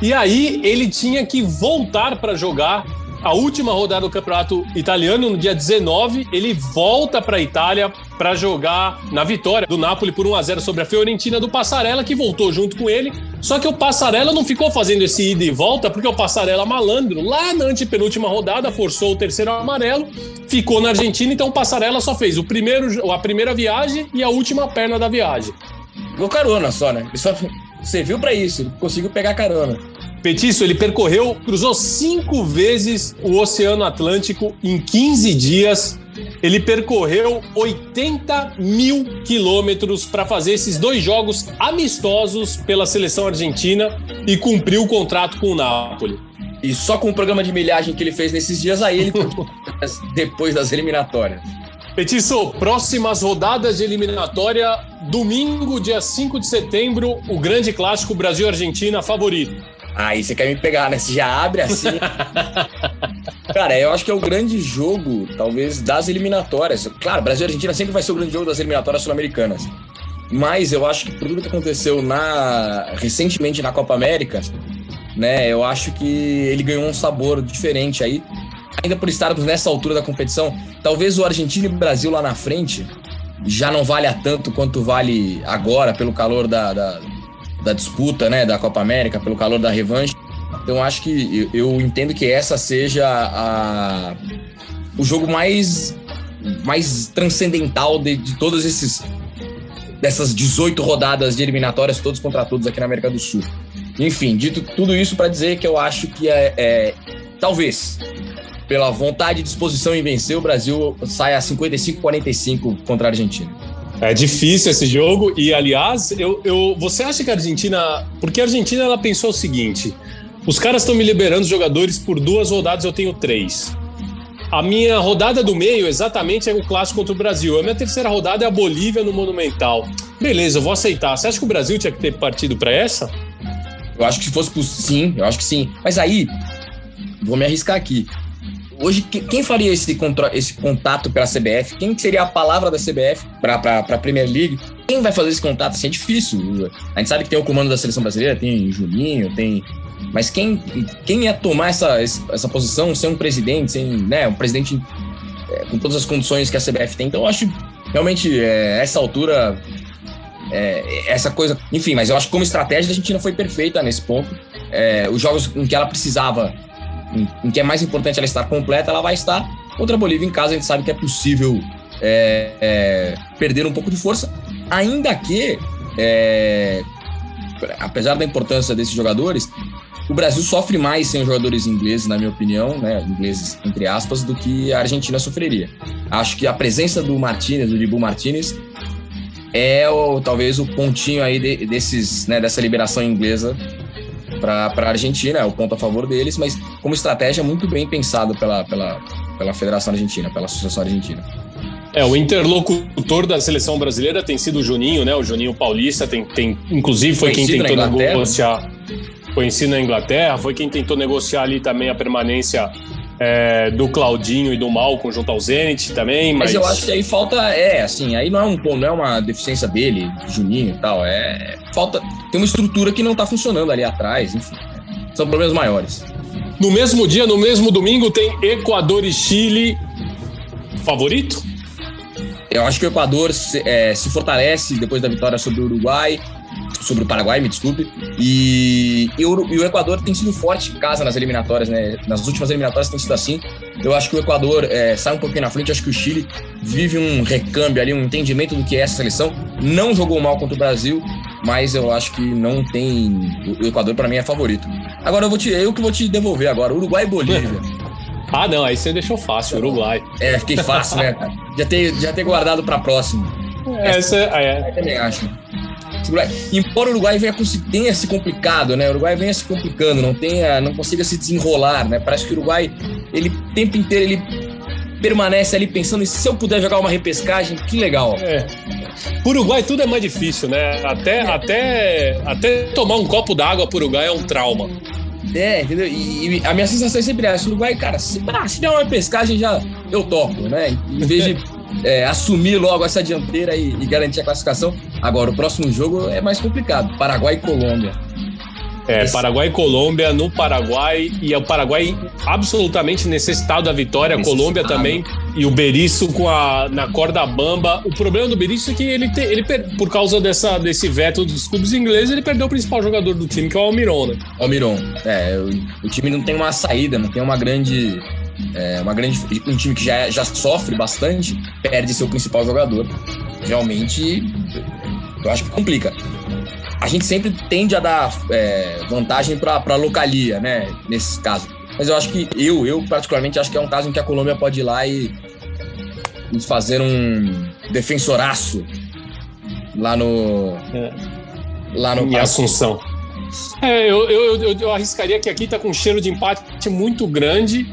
E aí ele tinha que voltar para jogar a última rodada do Campeonato Italiano no dia 19. Ele volta para a Itália para jogar na vitória do Napoli por 1 a 0 sobre a Fiorentina do Passarella, que voltou junto com ele. Só que o Passarella não ficou fazendo esse ida e volta, porque o Passarella malandro, lá na antepenúltima rodada, forçou o terceiro amarelo, ficou na Argentina, então o Passarella só fez o primeiro, a primeira viagem e a última perna da viagem. Ficou carona só, né? Ele só serviu para isso, ele conseguiu pegar carona. Petiço, ele percorreu, cruzou cinco vezes o Oceano Atlântico em 15 dias. Ele percorreu 80 mil quilômetros para fazer esses dois jogos amistosos pela seleção argentina e cumpriu o contrato com o Napoli. E só com o programa de milhagem que ele fez nesses dias, aí ele depois das eliminatórias. Petiço, próximas rodadas de eliminatória, domingo, dia 5 de setembro, o grande clássico Brasil-Argentina favorito. Aí você quer me pegar, né? Você já abre assim. Cara, eu acho que é o grande jogo, talvez, das eliminatórias. Claro, Brasil e Argentina sempre vai ser o grande jogo das eliminatórias sul-americanas. Mas eu acho que por tudo que aconteceu na recentemente na Copa América, né? Eu acho que ele ganhou um sabor diferente aí. Ainda por estarmos nessa altura da competição, talvez o Argentina e o Brasil lá na frente já não valha tanto quanto vale agora, pelo calor da, da, da disputa, né? Da Copa América, pelo calor da revanche. Então acho que eu, entendo que essa seja a, o jogo mais, mais transcendental de, de todos esses dessas 18 rodadas de eliminatórias, todos contra todos aqui na América do Sul. Enfim, dito tudo isso para dizer que eu acho que é, é talvez pela vontade e disposição em vencer, o Brasil saia 55-45 contra a Argentina. É difícil esse jogo e, aliás, eu, eu, você acha que a Argentina. Porque a Argentina ela pensou o seguinte: os caras estão me liberando jogadores por duas rodadas, eu tenho três. A minha rodada do meio, exatamente, é o clássico contra o Brasil. A minha terceira rodada é a Bolívia no Monumental. Beleza, eu vou aceitar. Você acha que o Brasil tinha que ter partido para essa? Eu acho que se fosse possível, sim, eu acho que sim. Mas aí, vou me arriscar aqui. Hoje, quem faria esse, contra, esse contato pela CBF? Quem seria a palavra da CBF para a Premier League? Quem vai fazer esse contato? Assim, é difícil. A gente sabe que tem o comando da seleção brasileira, tem Juninho, tem. Mas quem, quem ia tomar essa, essa posição sem um presidente, sem né, um presidente é, com todas as condições que a CBF tem? Então, eu acho realmente, é, essa altura, é, essa coisa. Enfim, mas eu acho que como estratégia a Argentina foi perfeita nesse ponto. É, os jogos em que ela precisava em, que é mais importante ela estar completa, ela vai estar. Contra a Bolívia em casa, a gente sabe que é possível é, é, perder um pouco de força, ainda que, é, apesar da importância desses jogadores, o Brasil sofre mais sem os jogadores ingleses, na minha opinião, né, ingleses entre aspas, do que a Argentina sofreria. Acho que a presença do Martinez, do Dibu Martinez, é o, talvez o pontinho aí de, desses, né, dessa liberação inglesa para a Argentina, é o ponto a favor deles, mas como estratégia muito bem pensado pela, pela, pela Federação Argentina, pela Associação Argentina. É, o interlocutor da seleção brasileira tem sido o Juninho, né? O Juninho Paulista tem, tem inclusive foi quem tentou negociar. Conhecido na Inglaterra, foi quem tentou negociar ali também a permanência é, do Claudinho e do Malcom junto ao Zenit também. Mas... mas... eu acho que aí falta, é, assim, aí não é, um, não é uma deficiência dele, Juninho e tal, é. Falta. Tem uma estrutura que não tá funcionando ali atrás, enfim. São problemas maiores. No mesmo dia, no mesmo domingo, tem Equador e Chile. Favorito? Eu acho que o Equador se, é, se fortalece depois da vitória sobre o Uruguai sobre o Paraguai, me desculpe. E, e, o, e, o, Equador tem sido forte em casa nas eliminatórias, né? Nas últimas eliminatórias tem sido assim. Eu acho que o Equador é, sai um pouquinho na frente. Acho que o Chile vive um recâmbio ali, um entendimento do que é essa seleção. Não jogou mal contra o Brasil, mas eu acho que não tem. O Equador, para mim, é favorito. Agora eu, vou te, eu que vou te devolver agora: Uruguai e Bolívia. Ah, não, aí você deixou fácil, Uruguai. É, fiquei fácil, né, Já ter, já ter guardado pra próxima. Essa, Essa é. Eu também acho. Embora o Uruguai venha, tenha se complicado, né? O Uruguai venha se complicando, não tenha, não consiga se desenrolar, né? Parece que o Uruguai, ele o tempo inteiro ele permanece ali pensando em se eu puder jogar uma repescagem, que legal. É. Por Uruguai tudo é mais difícil, né? Até, é. até, até tomar um copo d'água por Uruguai é um trauma. É, entendeu? E, e, a minha sensação é sempre essa: o Uruguai, cara, se, ah, se der uma pescagem, já eu topo, né? Em vez de é, assumir logo essa dianteira e, e, garantir a classificação. Agora, o próximo jogo é mais complicado: Paraguai e Colômbia. É, Esse... Paraguai e Colômbia no Paraguai, e é o Paraguai absolutamente necessitado da vitória, a Colômbia também, e o Berício com a, na corda bamba. O problema do Berício é que ele, te, ele por causa dessa, desse veto dos clubes ingleses, ele perdeu o principal jogador do time, que é o Almiron, né? Almiron, é, o, o time não tem uma saída, não tem uma grande é uma grande, um time que já, já sofre bastante, perde seu principal jogador. Realmente, eu acho que complica. A gente sempre tende a dar é, vantagem para a localia, né? Nesses casos. Mas eu acho que eu, eu particularmente acho que é um caso em que a Colômbia pode ir lá e, e fazer um defensoraço lá no. É. Lá no. Em Assunção. É, eu, eu, eu, eu, arriscaria que aqui tá com um cheiro de empate muito grande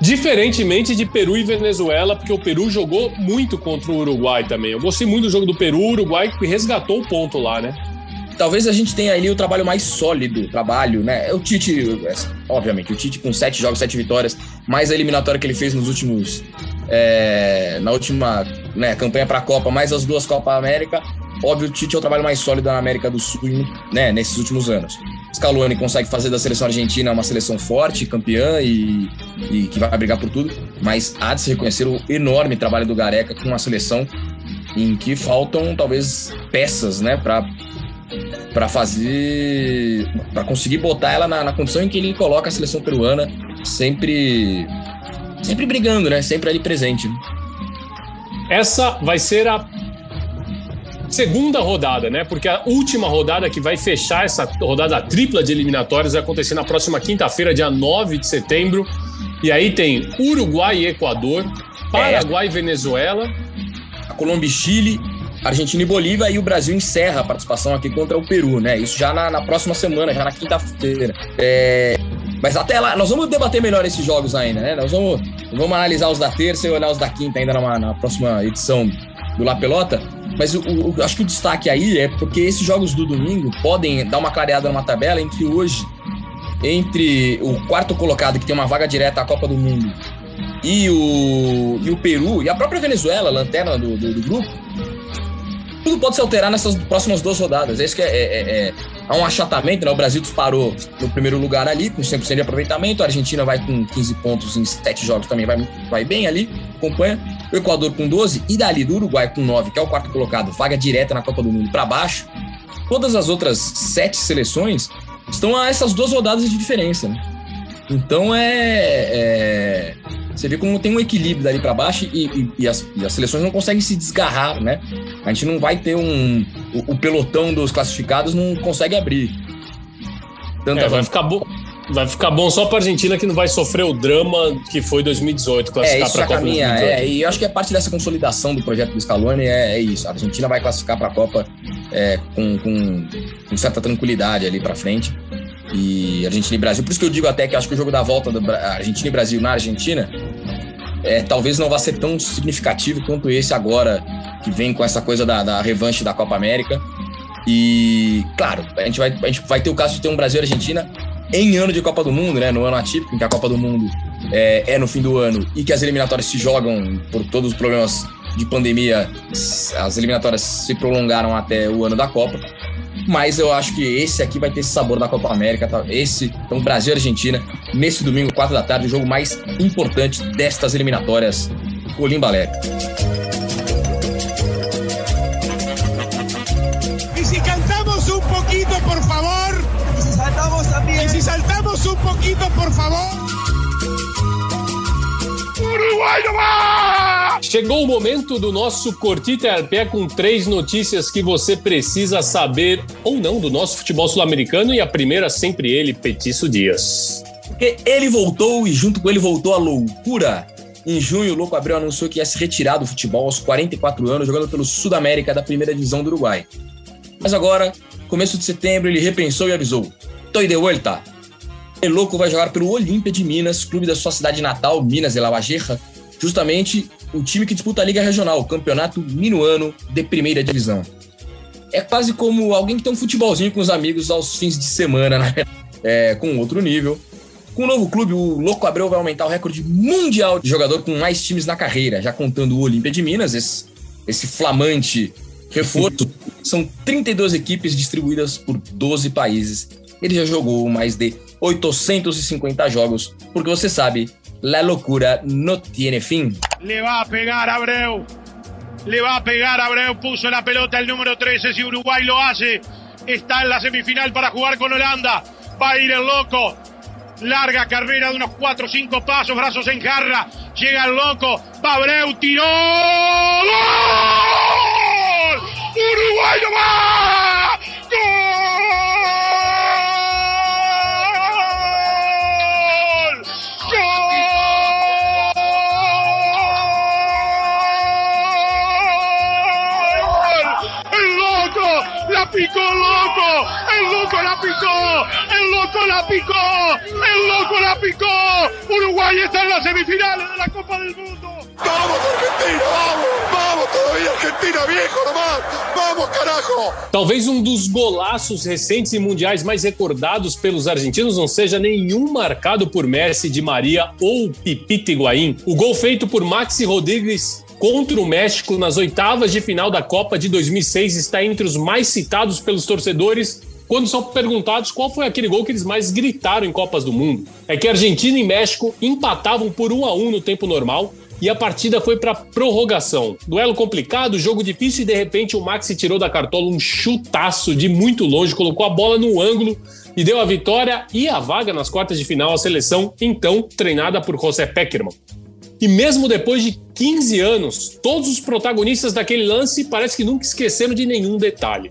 Diferentemente de Peru e Venezuela, porque o Peru jogou muito contra o Uruguai também. Eu gostei muito do jogo do Peru, o Uruguai resgatou o ponto lá, né? Talvez a gente tenha ali o trabalho mais sólido, trabalho, né? O Tite, obviamente, o Tite com sete jogos, sete vitórias, mais a eliminatória que ele fez nos últimos. É, na última né, campanha para a Copa, mais as duas Copa América. Óbvio, o Tite é o trabalho mais sólido na América do Sul, né, nesses últimos anos. Scaloni consegue fazer da seleção argentina uma seleção forte, campeã e, e que vai brigar por tudo, mas há de se reconhecer o enorme trabalho do Gareca com uma seleção em que faltam talvez peças, né, para para fazer para conseguir botar ela na, na, condição em que ele coloca a seleção peruana sempre sempre brigando, né, sempre ali presente. Essa vai ser a segunda rodada, né? Porque a última rodada que vai fechar essa rodada tripla de eliminatórias vai acontecer na próxima quinta-feira, dia 9 de setembro. E aí tem Uruguai e Equador, Paraguai e Venezuela. A Colômbia e Chile, Argentina e Bolívia, e o Brasil encerra a participação aqui contra o Peru, né? Isso já na, na próxima semana, já na quinta-feira. É, Mas até lá, nós vamos debater melhor esses jogos ainda, né? Nós vamos, vamos analisar os da terça e olhar os da quinta ainda na próxima edição do La Pelota. Mas o, o, acho que o destaque aí é porque esses jogos do domingo podem dar uma clareada numa tabela em que hoje, entre o quarto colocado, que tem uma vaga direta à Copa do Mundo, e o, e o Peru, e a própria Venezuela, lanterna do, do, do grupo, tudo pode se alterar nessas próximas duas rodadas. É isso que é, é, é, é há um achatamento, né? O Brasil disparou no primeiro lugar ali, com 100% de aproveitamento. A Argentina vai com 15 pontos em 7 jogos, também vai, vai bem ali, acompanha. O Equador com 12 e dali do Uruguai com 9, que é o quarto colocado, vaga direta na Copa do Mundo para baixo. Todas as outras sete seleções estão a essas duas rodadas de diferença, né? Então é, é, Você vê como tem um equilíbrio dali para baixo e, e, e, as, e, as, seleções não conseguem se desgarrar, né? A gente não vai ter um. O, o pelotão dos classificados não consegue abrir. Tanta é, vai ficar bom. Vai ficar bom só para a Argentina que não vai sofrer o drama que foi 2018, classificar é, para a Copa caminha, 2018. É, e eu acho que é parte dessa consolidação do projeto do Scaloni é, é isso. A Argentina vai classificar para a Copa é, com, com, com certa tranquilidade ali para frente e Argentina e Brasil. Por isso que eu digo até que acho que o jogo da volta da Argentina e Brasil na Argentina é, talvez não vá ser tão significativo quanto esse agora, que vem com essa coisa da, da revanche da Copa América. E, claro, a gente, vai, a gente vai ter o caso de ter um Brasil e Argentina em ano de Copa do Mundo, né? No ano atípico, em que a Copa do Mundo é, é no fim do ano e que as eliminatórias se jogam por todos os problemas de pandemia, as eliminatórias se prolongaram até o ano da Copa. Mas eu acho que esse aqui vai ter esse sabor da Copa América. Tá? Esse, então, Brasil e Argentina, nesse domingo, 4 da tarde, o jogo mais importante destas eliminatórias. Colimbalé. E se cantamos um pouquinho, por favor? E se saltamos um pouquinho, por favor? Uruguai no mar! Chegou o momento do nosso Cortita al Pé com três notícias que você precisa saber ou não do nosso futebol sul-americano e a primeira sempre ele, Petiço Dias. Porque ele voltou e junto com ele voltou a loucura. Em junho, o Louco Abreu anunciou que ia se retirar do futebol aos 44 anos, jogando pelo Sudamérica da primeira divisão do Uruguai. Mas agora, começo de setembro, ele repensou e avisou: Tô de volta. El Louco vai jogar pelo Olímpia de Minas, clube da sua cidade natal, Minas de justamente o time que disputa a Liga Regional, o Campeonato Minuano de Primeira Divisão. É quase como alguém que tem um futebolzinho com os amigos aos fins de semana, né? É, com outro nível. Com o novo clube, o Louco Abreu vai aumentar o recorde mundial de jogador com mais times na carreira, já contando o Olímpia de Minas, esse, esse flamante reforço. São 32 equipes distribuídas por 12 países. Ele já jogou mais de 850 jogos, porque você sabe, la locura no tiene fin. Le va a pegar Abreu. Le va a pegar Abreu. Puso la pelota el número 13. Si Uruguay lo hace, está en la semifinal para jugar con Holanda. Va a ir el loco. Larga carrera de unos 4 o 5 pasos, brazos en jarra. Llega el loco. Abreu, tiró. ¡Uruguay no va! Picó loco, el loco la picó, el loco la picó, el loco la picó. Uruguay está en las semifinales de la Copa del Mundo. Vamos Argentina, vamos, vamos todavía Argentina, viejo nomás, vamos carajo. Talvez um dos golaços recentes e mundiais mais recordados pelos argentinos não seja nenhum marcado por Messi, Di Maria ou Pipita Higuaín. O gol feito por Maxi Rodrigues contra o México nas oitavas de final da Copa de 2006 está entre os mais citados pelos torcedores quando são perguntados qual foi aquele gol que eles mais gritaram em Copas do Mundo. É que Argentina e México empatavam por 1 a 1 no tempo normal e a partida foi para prorrogação. Duelo complicado, jogo difícil e de repente o Maxi tirou da cartola um chutaço de muito longe, colocou a bola no ângulo e deu a vitória e a vaga nas quartas de final à seleção, então treinada por José Peckerman. E mesmo depois de 15 anos, todos os protagonistas daquele lance parece que nunca esqueceram de nenhum detalhe.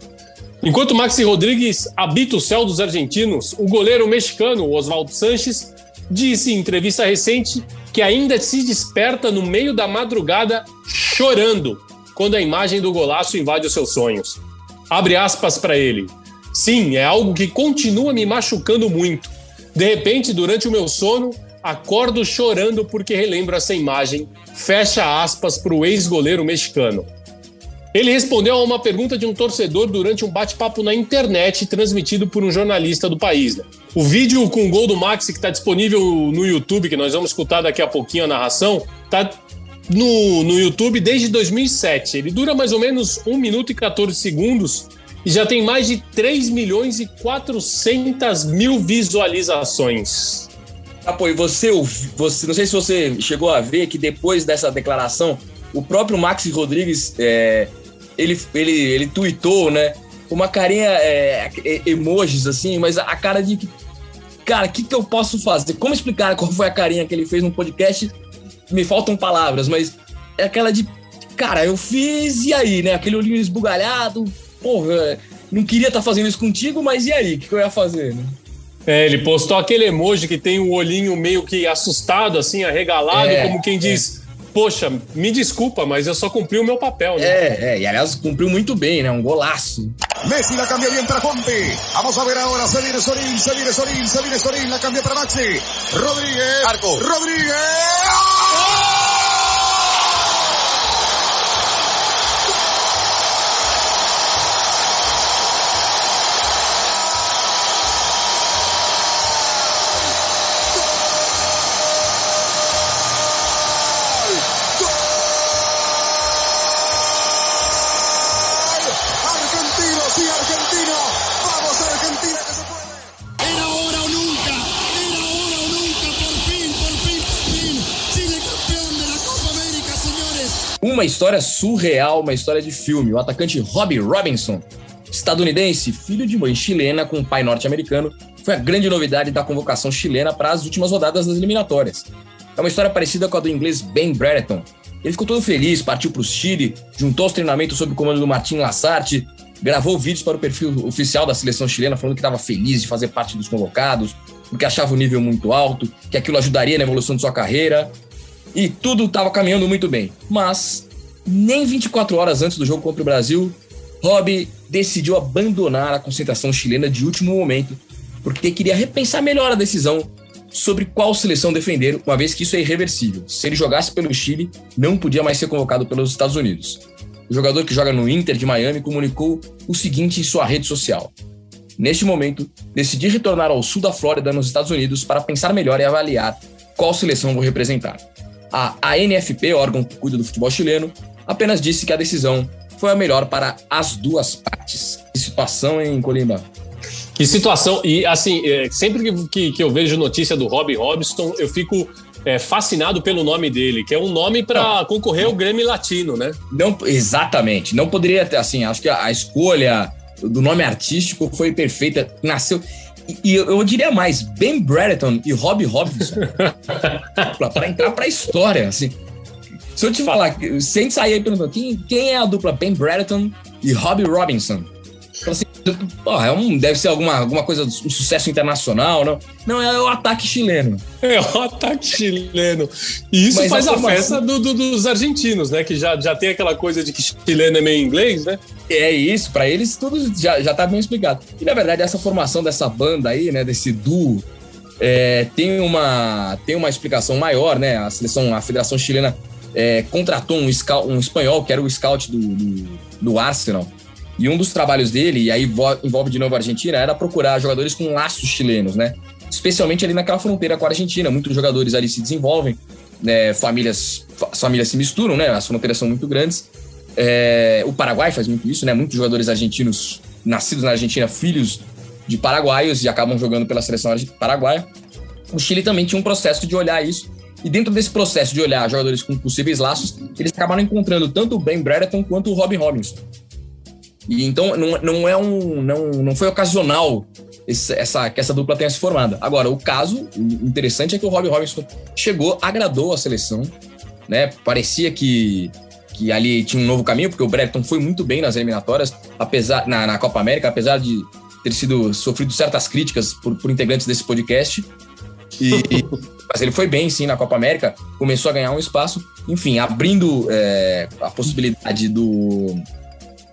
Enquanto Maxi Rodrigues habita o céu dos argentinos, o goleiro mexicano Oswaldo Sanches disse em entrevista recente que ainda se desperta no meio da madrugada chorando quando a imagem do golaço invade os seus sonhos. Abre aspas para ele. Sim, é algo que continua me machucando muito. De repente, durante o meu sono, acordo chorando porque relembro essa imagem. Fecha aspas para o ex-goleiro mexicano. Ele respondeu a uma pergunta de um torcedor durante um bate-papo na internet transmitido por um jornalista do país. Né? O vídeo com o gol do Maxi, que está disponível no YouTube, que nós vamos escutar daqui a pouquinho a narração, está no, no YouTube desde 2007. Ele dura mais ou menos 1 minuto e 14 segundos e já tem mais de 3 milhões e 400 mil visualizações. Ah, pô, e você, você, não sei se você chegou a ver que depois dessa declaração, o próprio Maxi Rodrigues, é, ele, ele, ele tweetou, né? Uma carinha, é, emojis assim, mas a cara de cara, o que, que eu posso fazer? Como explicar qual foi a carinha que ele fez no podcast? Me faltam palavras, mas é aquela de, cara, eu fiz e aí, né? Aquele olhinho esbugalhado, porra, não queria estar tá fazendo isso contigo, mas e aí? O que, que eu ia fazer, né? É, ele postou aquele emoji que tem o olhinho meio que assustado, assim, arregalado, é, como quem diz: é. Poxa, me desculpa, mas eu só cumpri o meu papel, né? É, é, e aliás, cumpriu muito bem, né? Um golaço. Messi la cambia bien para Conte. Vamos a ver ahora. Se viene Sorín, se viene Sorín, se viene Sorín. La cambia para Maxi. Rodríguez. Arco. Rodríguez. Uma história surreal, uma história de filme. O atacante Robbie Robinson, estadunidense, filho de mãe chilena com pai norte-americano, foi a grande novidade da convocação chilena para as últimas rodadas das eliminatórias. É uma história parecida com a do inglês Ben Brereton. Ele ficou todo feliz, partiu para o Chile, juntou os treinamentos sob o comando do Martin Lassarte, gravou vídeos para o perfil oficial da seleção chilena falando que estava feliz de fazer parte dos convocados, porque achava o nível muito alto, que aquilo ajudaria na evolução de sua carreira. E tudo estava caminhando muito bem. Mas nem 24 horas antes do jogo contra o Brasil, Rob decidiu abandonar a concentração chilena de último momento, porque queria repensar melhor a decisão sobre qual seleção defender, uma vez que isso é irreversível. Se ele jogasse pelo Chile, não podia mais ser convocado pelos Estados Unidos. O jogador que joga no Inter de Miami comunicou o seguinte em sua rede social: Neste momento, decidi retornar ao sul da Flórida, nos Estados Unidos, para pensar melhor e avaliar qual seleção vou representar. A ANFP, órgão que cuida do futebol chileno, apenas disse que a decisão foi a melhor para as duas partes. Que situação, em Colimba? Que situação. E, assim, é, sempre que, que eu vejo notícia do Rob Robson, eu fico é, fascinado pelo nome dele, que é um nome para concorrer ao Grêmio Latino, né? Não, exatamente. Não poderia ter, assim, acho que a, a escolha do nome artístico foi perfeita. Nasceu. E, e eu, eu, diria mais, Ben Brereton e Rob Robinson para entrar para a história, assim. Se eu te falar, se a gente sair aí perguntando quem, quem é a dupla Ben Brereton e Robbie Robinson? Assim, porra, é um, deve ser alguma, alguma coisa, um sucesso internacional, não? Não, é o ataque chileno. É o ataque chileno. E isso Mas faz a, a festa do, do, dos argentinos, né? Que já, já tem aquela coisa de que chileno é meio inglês, né? É isso, para eles tudo já, já tá bem explicado. E na verdade, essa formação dessa banda aí, né? Desse duo, é, tem, uma, tem uma explicação maior, né? A seleção, a Federação Chilena é, contratou um, scout, um espanhol, que era o scout do, do, do, Arsenal. E um dos trabalhos dele, e aí envolve de novo a Argentina, era procurar jogadores com laços chilenos, né? Especialmente ali naquela fronteira com a Argentina. Muitos jogadores ali se desenvolvem, né? famílias, as famílias se misturam, né? As fronteiras são muito grandes. É, o Paraguai faz muito isso, né? Muitos jogadores argentinos nascidos na Argentina, filhos de paraguaios e acabam jogando pela seleção paraguaia. O Chile também tinha um processo de olhar isso e dentro desse processo de olhar jogadores com possíveis laços, eles acabaram encontrando tanto o Ben Brereton quanto o Robin Robinson. E então não, não é um não, não foi ocasional esse, essa que essa dupla tenha se formado. Agora, o caso interessante é que o Robin Robinson chegou, agradou a seleção, né? Parecia que que ali tinha um novo caminho, porque o Brereton foi muito bem nas eliminatórias, apesar na, na Copa América, apesar de ter sido sofrido certas críticas por, por integrantes desse podcast. E, mas ele foi bem, sim, na Copa América, começou a ganhar um espaço, enfim, abrindo é, a possibilidade do,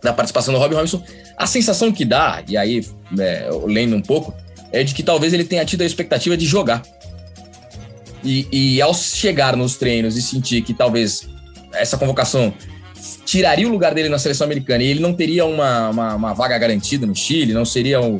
da participação do Robin Robinson. A sensação que dá, e aí, é, lendo um pouco, é de que talvez ele tenha tido a expectativa de jogar. E, e ao chegar nos treinos e sentir que talvez essa convocação tiraria o lugar dele na seleção americana e ele não teria uma, uma, uma vaga garantida no Chile, não seria o.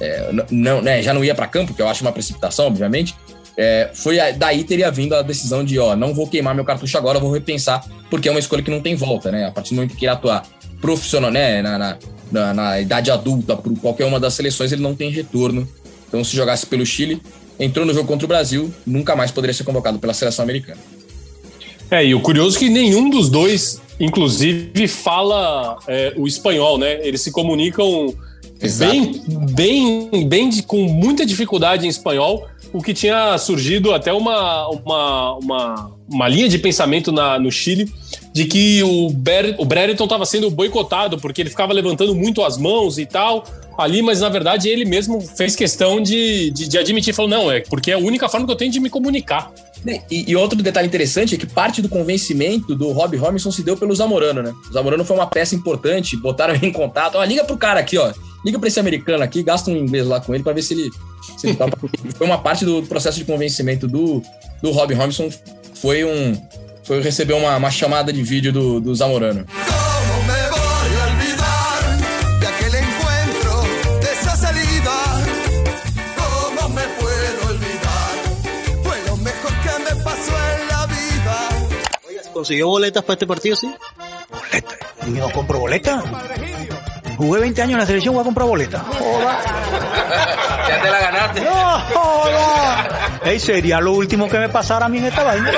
É, não, né, já não ia para campo, que eu acho uma precipitação, obviamente. É, foi daí teria vindo a decisão de, ó, não vou queimar meu cartucho agora, vou repensar, porque é uma escolha que não tem volta, né? A partir do momento que ele atuar profissional, né, na, na, na, na idade adulta, por qualquer uma das seleções, ele não tem retorno. Então, se jogasse pelo Chile, entrou no jogo contra o Brasil, nunca mais poderia ser convocado pela seleção americana. É, e o curioso é que nenhum dos dois, inclusive, fala é, o espanhol, né? Eles se comunicam Exato. bem, bem, bem de- com muita dificuldade em espanhol, o que tinha surgido até uma, uma, uma, uma linha de pensamento na, no Chile de que o, Ber, o Brereton estava sendo boicotado porque ele ficava levantando muito as mãos e tal ali, mas na verdade ele mesmo fez questão de, de, de admitir, falou, não, é porque é a única forma que eu tenho de me comunicar. E, e outro detalhe interessante é que parte do convencimento do Rob Robinson se deu pelo Zamorano, né? O Zamorano foi uma peça importante, botaram ele em contato. Ó, liga pro cara aqui, ó. Liga pra esse americano aqui, gasta um inglês lá com ele pra ver se ele. Se ele topa. foi uma parte do processo de convencimento do, do Rob Robinson. Foi um. Foi receber uma, uma chamada de vídeo do, do Zamorano. ¿Consiguió boletas para este partido, sí? ¿Boleta? ¿Y no compro boleta? Jugué 20 años en la selección, voy a comprar boleta. Joda. Ya te la ganaste. No, joda. Ey, sería lo último que me pasara a mí en esta vaina.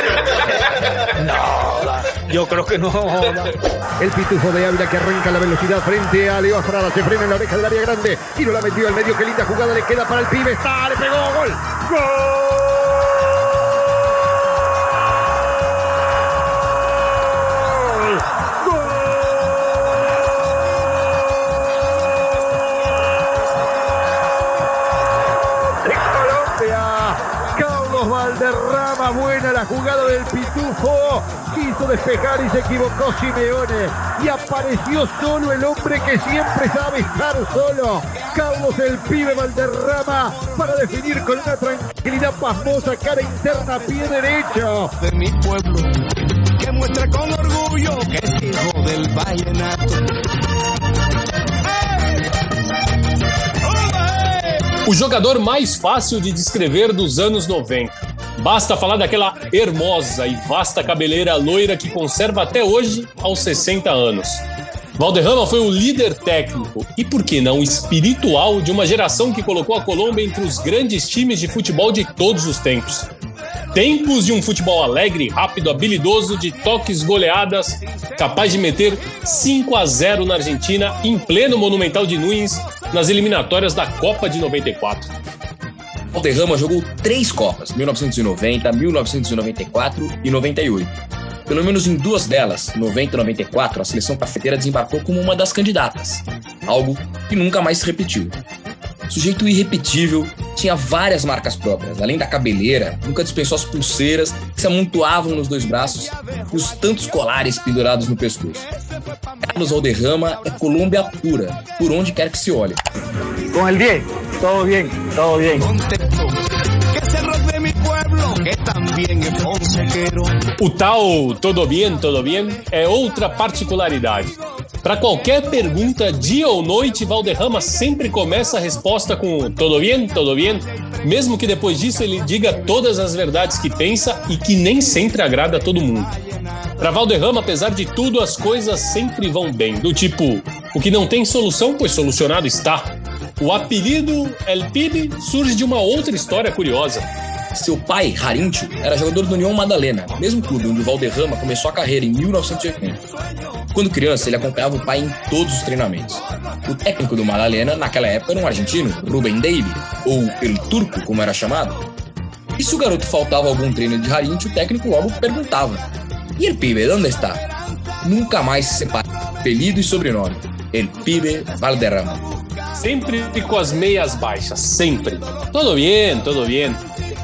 No, joda. yo creo que no, joda. El pitufo de Ávila que arranca la velocidad frente a Leo Estrada. Se frena en la oreja del área grande. Y no la metió al medio. Qué linda jugada le queda para el pibe. Está, le pegó. Gol. Gol. Quiso despejar y se equivocó Simeone. Y apareció solo el hombre que siempre sabe estar solo. Carlos el pibe Valderrama para definir con una tranquilidad pasmosa cara interna pie derecho. De mi pueblo, que muestra con orgullo que es hijo del vallenato. O jogador mais fácil de descrever dos anos 90. Basta falar daquela hermosa e vasta cabeleira loira que conserva até hoje aos 60 anos. Valderrama foi o líder técnico e, por que não, espiritual de uma geração que colocou a Colômbia entre os grandes times de futebol de todos os tempos. Tempos de um futebol alegre, rápido, habilidoso, de toques goleadas, capaz de meter 5 a 0 na Argentina em pleno Monumental de Nunes nas eliminatórias da Copa de 94. Valderrama jogou três Copas, 1990, 1994 e 98. Pelo menos em duas delas, 90 e 94, a seleção cafeteira desembarcou como uma das candidatas, algo que nunca mais se repetiu. Sujeito irrepetível, tinha várias marcas próprias, além da cabeleira, nunca dispensou as pulseiras que se amontoavam nos dois braços e os tantos colares pendurados no pescoço. Carlos Valderrama é Colômbia pura, por onde quer que se olhe. Con el 10, todo bien, todo O tal todo bien, todo bien é outra particularidade. Para qualquer pergunta, dia ou noite, Valderrama sempre começa a resposta com todo bien, todo bien, mesmo que depois disso ele diga todas as verdades que pensa e que nem sempre agrada a todo mundo. Para Valderrama, apesar de tudo, as coisas sempre vão bem, do tipo, o que não tem solução, pois solucionado está. O apelido El Pibe surge de uma outra história curiosa. Seu pai, Harincho, era jogador do União Madalena, mesmo clube onde o Valderrama começou a carreira em 1980. Quando criança, ele acompanhava o pai em todos os treinamentos. O técnico do Madalena, naquela época, era um argentino, Ruben Daly, ou El Turco, como era chamado. E se o garoto faltava algum treino de Harincho, o técnico logo perguntava: E el pibe, onde está? Nunca mais se separa apelido e sobrenome. El pibe Valderrama. Sempre com as meias baixas, sempre. Todo bien, todo bien.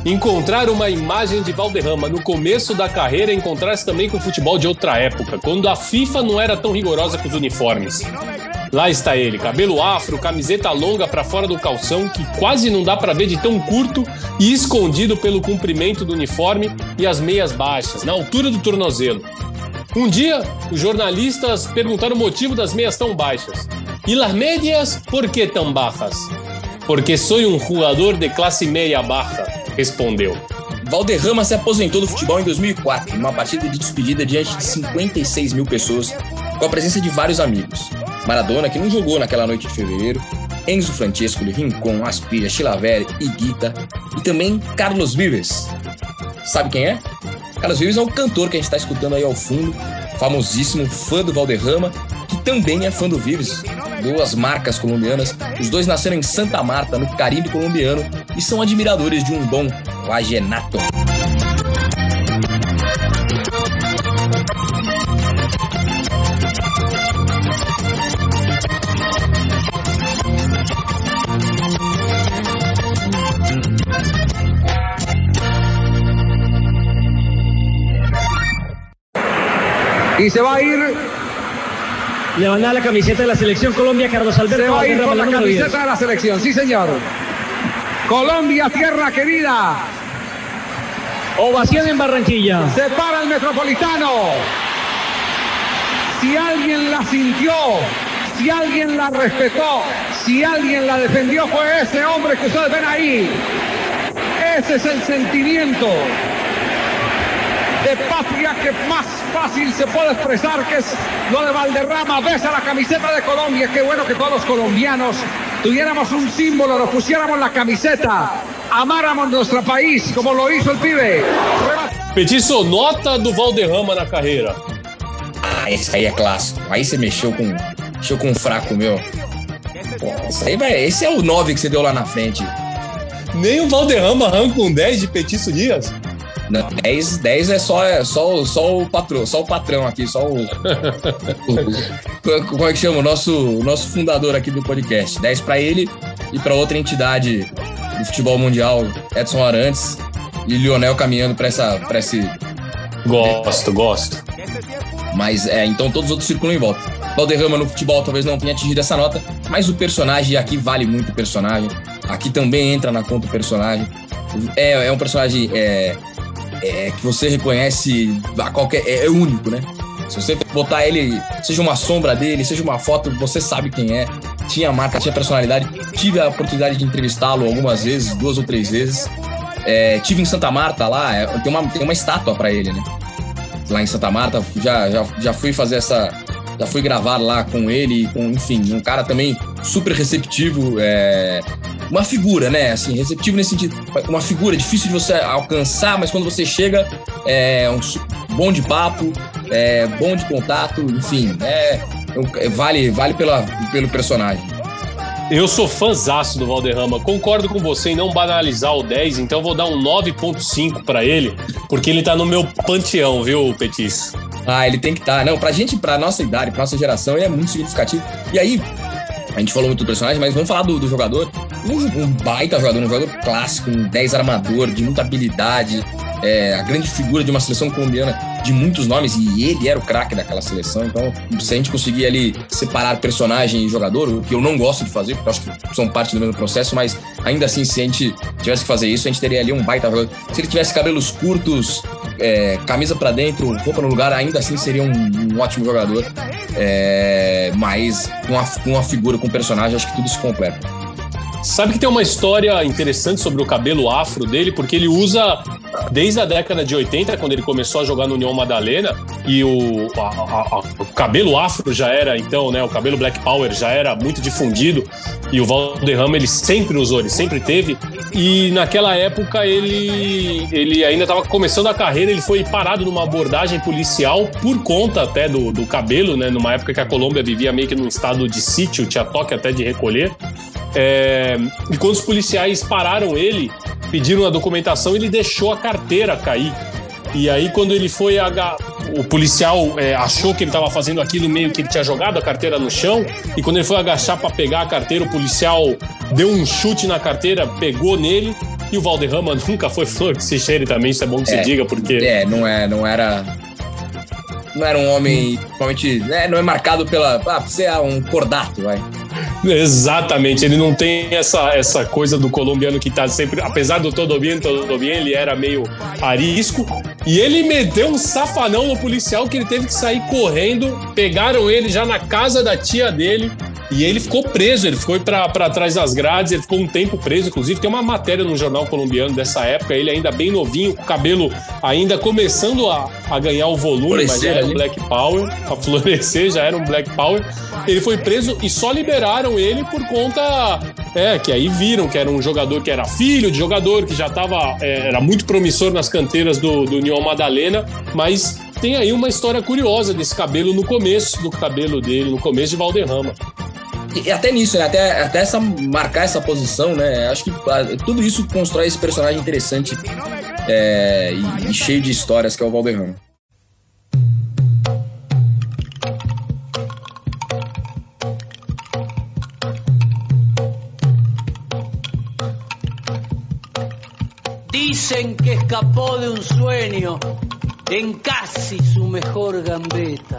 Encontrar uma imagem de Valderrama no começo da carreira encontrar-se também com o futebol de outra época, quando a FIFA não era tão rigorosa com os uniformes. Lá está ele, cabelo afro, camiseta longa para fora do calção, que quase não dá para ver de tão curto e escondido pelo comprimento do uniforme e as meias baixas, na altura do tornozelo. Um dia, os jornalistas perguntaram o motivo das meias tão baixas. E las medias, por que tão bajas? Porque sou um jogador de classe meia baixa, respondeu. Valderrama se aposentou do futebol em 2004, numa partida de despedida diante de 56 mil pessoas, com a presença de vários amigos. Maradona, que não jogou naquela noite de fevereiro, Enzo Francesco, Rincon, Aspira, Chilaveri, Iguita e também Carlos Vives. Sabe quem é? Carlos Vives é um cantor que a gente está escutando aí ao fundo, famosíssimo, fã do Valderrama, que também é fã do Vives, duas marcas colombianas. Os dois nasceram em Santa Marta, no Caribe colombiano, e são admiradores de um bom Lagenato. Y se va a ir. Le van a dar la camiseta de la selección Colombia, Carlos Alberto. Se va a ir con la número 10. camiseta de la selección, sí señor. Colombia, tierra querida. Ovación en Barranquilla. Se para el Metropolitano. Si alguien la sintió, si alguien la respetó, si alguien la defendió, fue ese hombre que ustedes ven ahí. Ese es el sentimiento de patria que más fácil se puede expresar, que es lo de Valderrama. Besa la camiseta de Colombia. Qué bueno que todos los colombianos tuviéramos un símbolo, nos pusiéramos la camiseta, amáramos nuestro país como lo hizo el pibe. Petiço, nota do Valderrama na carreira. Ah, esse aí é clássico. Aí você mexeu com, mexeu com um fraco meu. Pô, esse, aí vai, esse é o 9 que você deu lá na frente. Nem o Valderrama arranca um 10 de Petiço Dias. Não, 10, 10 é só, é só, só o patrão, só o patrão aqui, só o, o- como é que chama? O nosso, o nosso fundador aqui do podcast. 10 para ele e para outra entidade do futebol mundial, Edson Arantes e Lionel caminhando para essa para esse Gosto, gosto. Mas é, então todos os outros circulam em volta. Valderrama no futebol talvez não tenha atingido essa nota, mas o personagem aqui vale muito o personagem. Aqui também entra na conta o personagem. É, é um personagem é, é, que você reconhece a qualquer. É, é único, né? Se você botar ele, seja uma sombra dele, seja uma foto, você sabe quem é. Tinha marca, tinha personalidade. Tive a oportunidade de entrevistá-lo algumas vezes, duas ou três vezes. É, tive em Santa Marta lá, é, tem, uma, tem uma estátua para ele, né? Lá em Santa Marta, já, já, já fui fazer essa. Já fui gravar lá com ele, com, enfim, um cara também super receptivo, é, uma figura, né? Assim, receptivo nesse sentido. Uma figura difícil de você alcançar, mas quando você chega, é um bom de papo, é bom de contato, enfim, é, é- vale, vale pela, pelo personagem. Eu sou fãzaço do Valderrama. Concordo com você em não banalizar o 10, então vou dar um 9.5 pra ele, porque ele tá no meu panteão, viu, Petiço? Ah, ele tem que estar. Não, pra gente, pra nossa idade, pra nossa geração, ele é muito significativo. E aí, a gente falou muito do personagem, mas vamos falar do, do jogador. Um, um baita jogador, um jogador clássico, um 10 armador, de muita habilidade, é, a grande figura de uma seleção colombiana de muitos nomes, e ele era o craque daquela seleção. Então, se a gente conseguir ali separar personagem e jogador, o que eu não gosto de fazer, porque eu acho que são parte do mesmo processo, mas ainda assim, se a gente tivesse que fazer isso, a gente teria ali um baita jogador. Se ele tivesse cabelos curtos, é, camisa pra dentro, roupa no lugar, ainda assim seria um, um ótimo jogador. É, mas com a, com a figura, com o personagem, acho que tudo se completa. Sabe que tem uma história interessante sobre o cabelo afro dele, porque ele usa desde a década de 80, quando ele começou a jogar no União Madalena, e o, a- a- a- o cabelo afro já era, então, né? O cabelo Black Power já era muito difundido, e o Valderrama ele sempre usou, ele sempre teve. E naquela época ele, ele ainda estava começando a carreira, ele foi parado numa abordagem policial por conta até do, do cabelo, né? Numa época que a Colômbia vivia meio que num estado de sítio, tinha toque até de recolher. É, e quando os policiais pararam ele, pediram a documentação, ele deixou a carteira cair. E aí, quando ele foi. aga- O policial é, achou que ele estava fazendo aquilo meio que ele tinha jogado a carteira no chão. E quando ele foi agachar para pegar a carteira, o policial deu um chute na carteira, pegou nele. E o Valderrama nunca foi flor que se cheire também, isso é bom que se É, diga, porque. É, não, é, não era. não era um homem, provavelmente, né, não é marcado pela. Ah, você é um cordato, vai. Exatamente, ele não tem essa, essa coisa do colombiano que tá sempre, apesar do todo bem, todo bem, ele era meio arisco. E ele meteu um safanão no policial que ele teve que sair correndo. Pegaram ele já na casa da tia dele. E ele ficou preso, ele foi para trás das grades, ele ficou um tempo preso. Inclusive, tem uma matéria no jornal colombiano dessa época, ele ainda bem novinho, com o cabelo ainda começando a, a ganhar o volume, mas já era um Black Power, a florescer, já era um Black Power. Ele foi preso e só liberaram ele por conta. É, que aí viram que era um jogador que era filho de jogador, que já tava. É, era muito promissor nas canteiras do, do União Madalena, mas tem aí uma história curiosa desse cabelo no começo do cabelo dele, no começo de Valderrama. E até nisso, né? Até, até essa, marcar essa posição, né? Acho que ah, tudo isso constrói esse personagem interessante é, e, e cheio de histórias que é o Valderrama. Dicen que escapó de un sueño en casi su mejor gambeta.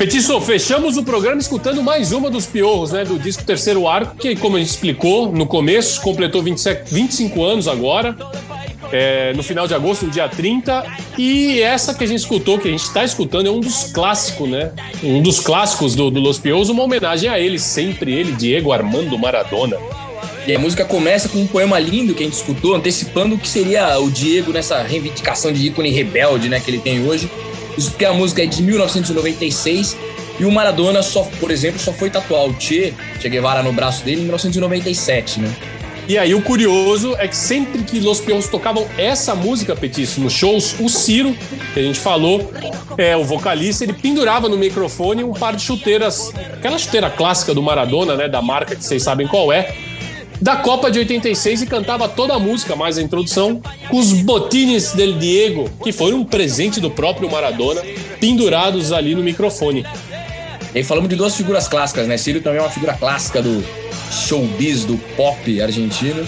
Petiço, fechamos o programa escutando mais uma dos piorros, né? Do disco Terceiro Arco, que, como a gente explicou no começo, completou 27, 25 anos agora. É, no final de agosto, no dia 30. E essa que a gente escutou, que a gente está escutando, é um dos clássicos, né? Um dos clássicos do, do Los Pios, uma homenagem a ele, sempre ele, Diego Armando Maradona. E a música começa com um poema lindo que a gente escutou, antecipando o que seria o Diego nessa reivindicação de ícone rebelde né, que ele tem hoje. Isso porque a música é de 1996 e o Maradona, só, por exemplo, só foi tatuar o Che, che Guevara no braço dele em 1997, né? E aí o curioso é que sempre que Los Pions tocavam essa música, Petício, nos shows, o Ciro, que a gente falou, é o vocalista, ele pendurava no microfone um par de chuteiras, aquela chuteira clássica do Maradona, né, da marca que vocês sabem qual é, da Copa de 86 e cantava toda a música, mais a introdução, com os botines del Diego, que foi um presente do próprio Maradona, pendurados ali no microfone. E falamos de duas figuras clássicas, né? Ciro também é uma figura clássica do showbiz, do pop argentino,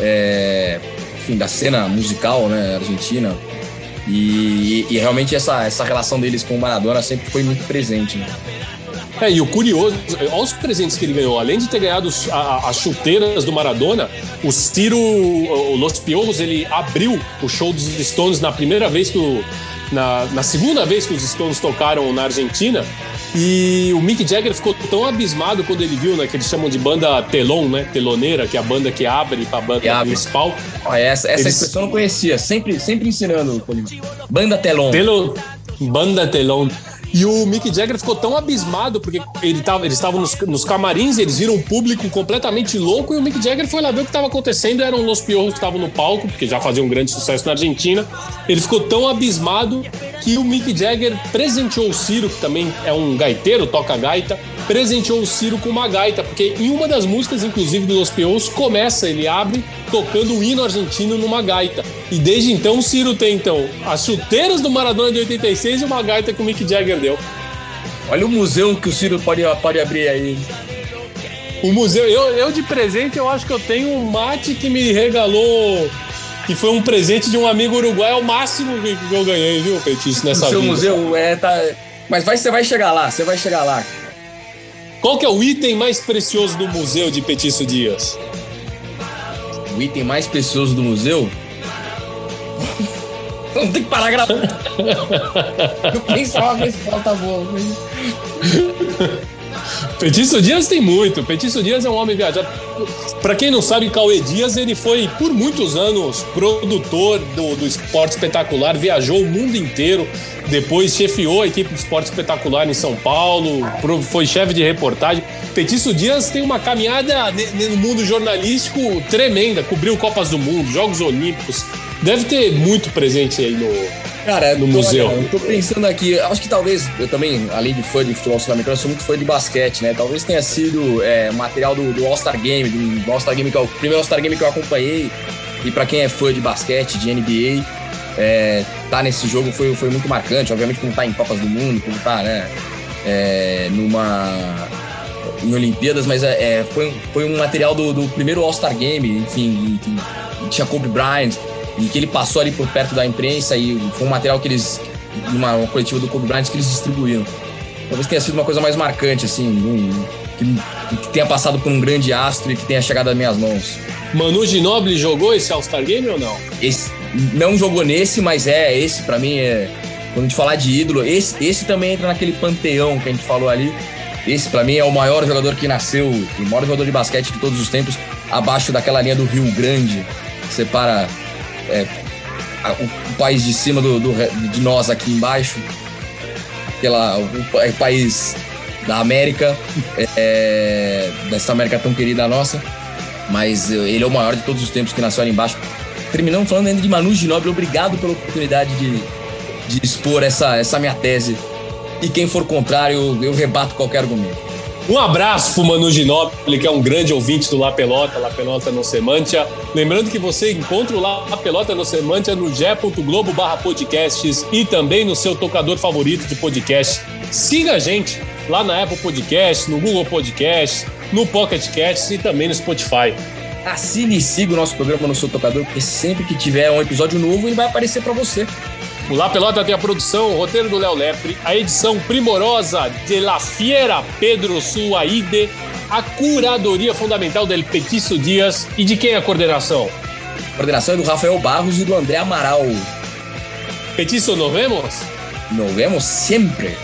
é, enfim, da cena musical né, argentina. E, e, realmente essa, essa relação deles com o Maradona sempre foi muito presente. Né? É, e o curioso, olha os presentes que ele ganhou. Além de ter ganhado as chuteiras do Maradona, o Ciro, o Los Piojos, ele abriu o show dos Stones na primeira vez que o. Na, na segunda vez que os Stones tocaram na Argentina, e o Mick Jagger ficou tão abismado quando ele viu, né, que eles chamam de banda telon, né, teloneira, que é a banda que abre para a banda principal. Ah, essa essa eles... expressão eu não conhecia, sempre, sempre ensinando. Banda telon. Telo... Banda telon. E o Mick Jagger ficou tão abismado, porque ele tava, eles estavam nos, nos camarins, eles viram um público completamente louco, e o Mick Jagger foi lá ver o que estava acontecendo. Eram Los Piorros que estavam no palco, porque já faziam um grande sucesso na Argentina. Ele ficou tão abismado que o Mick Jagger presenteou o Ciro, que também é um gaiteiro, toca gaita, presenteou o Ciro com uma gaita, porque em uma das músicas, inclusive, do Los Piorros, começa, ele abre tocando o hino argentino numa gaita. E desde então o Ciro tem, então, as chuteiras do Maradona de 86 e uma gaita que o Mick Jagger. Olha o museu que o Ciro pode, pode abrir aí. O museu, eu, eu de presente, eu acho que eu tenho um mate que me regalou que foi um presente de um amigo uruguai, é o máximo que eu ganhei, viu, Petício, nessa o seu vida. museu é, tá... Mas vai, você vai chegar lá, você vai chegar lá. Qual que é o item mais precioso do museu de Petício Dias? O item mais precioso do museu? Não tem que parar gravando. Eu pensava uma resposta boa. Petício Dias tem muito. Petício Dias é um homem viajado. Para quem não sabe, Cauê Dias ele foi por muitos anos produtor do, do esporte espetacular, viajou o mundo inteiro, depois chefiou a equipe de esporte espetacular em São Paulo, foi chefe de reportagem. Petício Dias tem uma caminhada no mundo jornalístico tremenda, cobriu Copas do Mundo, Jogos Olímpicos. Deve ter muito presente aí no, Cara, no museu. Eu tô pensando aqui, acho que talvez, eu também, além de fã de futebol sul-americano, sou muito fã de basquete, né? Talvez tenha sido é, material do, do All-Star Game, do, All-Star Game que é o primeiro All-Star Game que eu acompanhei. E para quem é fã de basquete, de NBA, é, tá nesse jogo foi, foi muito marcante. Obviamente, como tá em Copas do Mundo, como tá, né? É, numa. em Olimpíadas, mas é, é foi, foi um material do, do primeiro All-Star Game, enfim, e, e, e tinha Kobe Bryant e que ele passou ali por perto da imprensa e foi um material que eles, numa uma coletiva do Kobe Bryant, que eles distribuíram. Talvez tenha sido uma coisa mais marcante, assim, um, que, que, tenha passado por um grande astro e que tenha chegado às minhas mãos. Manu Ginobili jogou esse All-Star Game ou não? Esse, não jogou nesse, mas é, esse para mim é. Quando a gente falar de ídolo, esse, esse também entra naquele panteão que a gente falou ali. Esse, para mim, é o maior jogador que nasceu, o maior jogador de basquete de todos os tempos, abaixo daquela linha do Rio Grande, que separa é, o, o, país de cima do, do, de nós aqui embaixo, aquela, o, o país da América, é, dessa América tão querida nossa, mas ele é o maior de todos os tempos que nasceu ali embaixo. Terminamos falando ainda de Manu Ginóbili, obrigado pela oportunidade de, de expor essa, essa minha tese. E quem for contrário, eu rebato qualquer argumento. Um abraço pro Manu Ginóbili, que é um grande ouvinte do La Pelota, La Pelota no Semantia. Lembrando que você encontra o La Pelota no Semantia no g.globo barra podcasts e também no seu tocador favorito de podcast. Siga a gente lá na Apple Podcast, no Google Podcast, no Pocket Casts e também no Spotify. Assine e siga o nosso programa no seu tocador, porque sempre que tiver um episódio novo, ele vai aparecer para você. O La Pelota tem a produção, o roteiro do Léo Lepre, a edição primorosa de La Fiera Pedro Suaide, a curadoria fundamental del Petiço Dias e de quem é a coordenação? A coordenação é do Rafael Barros e do André Amaral. Petiço, nos vemos? Nos vemos sempre.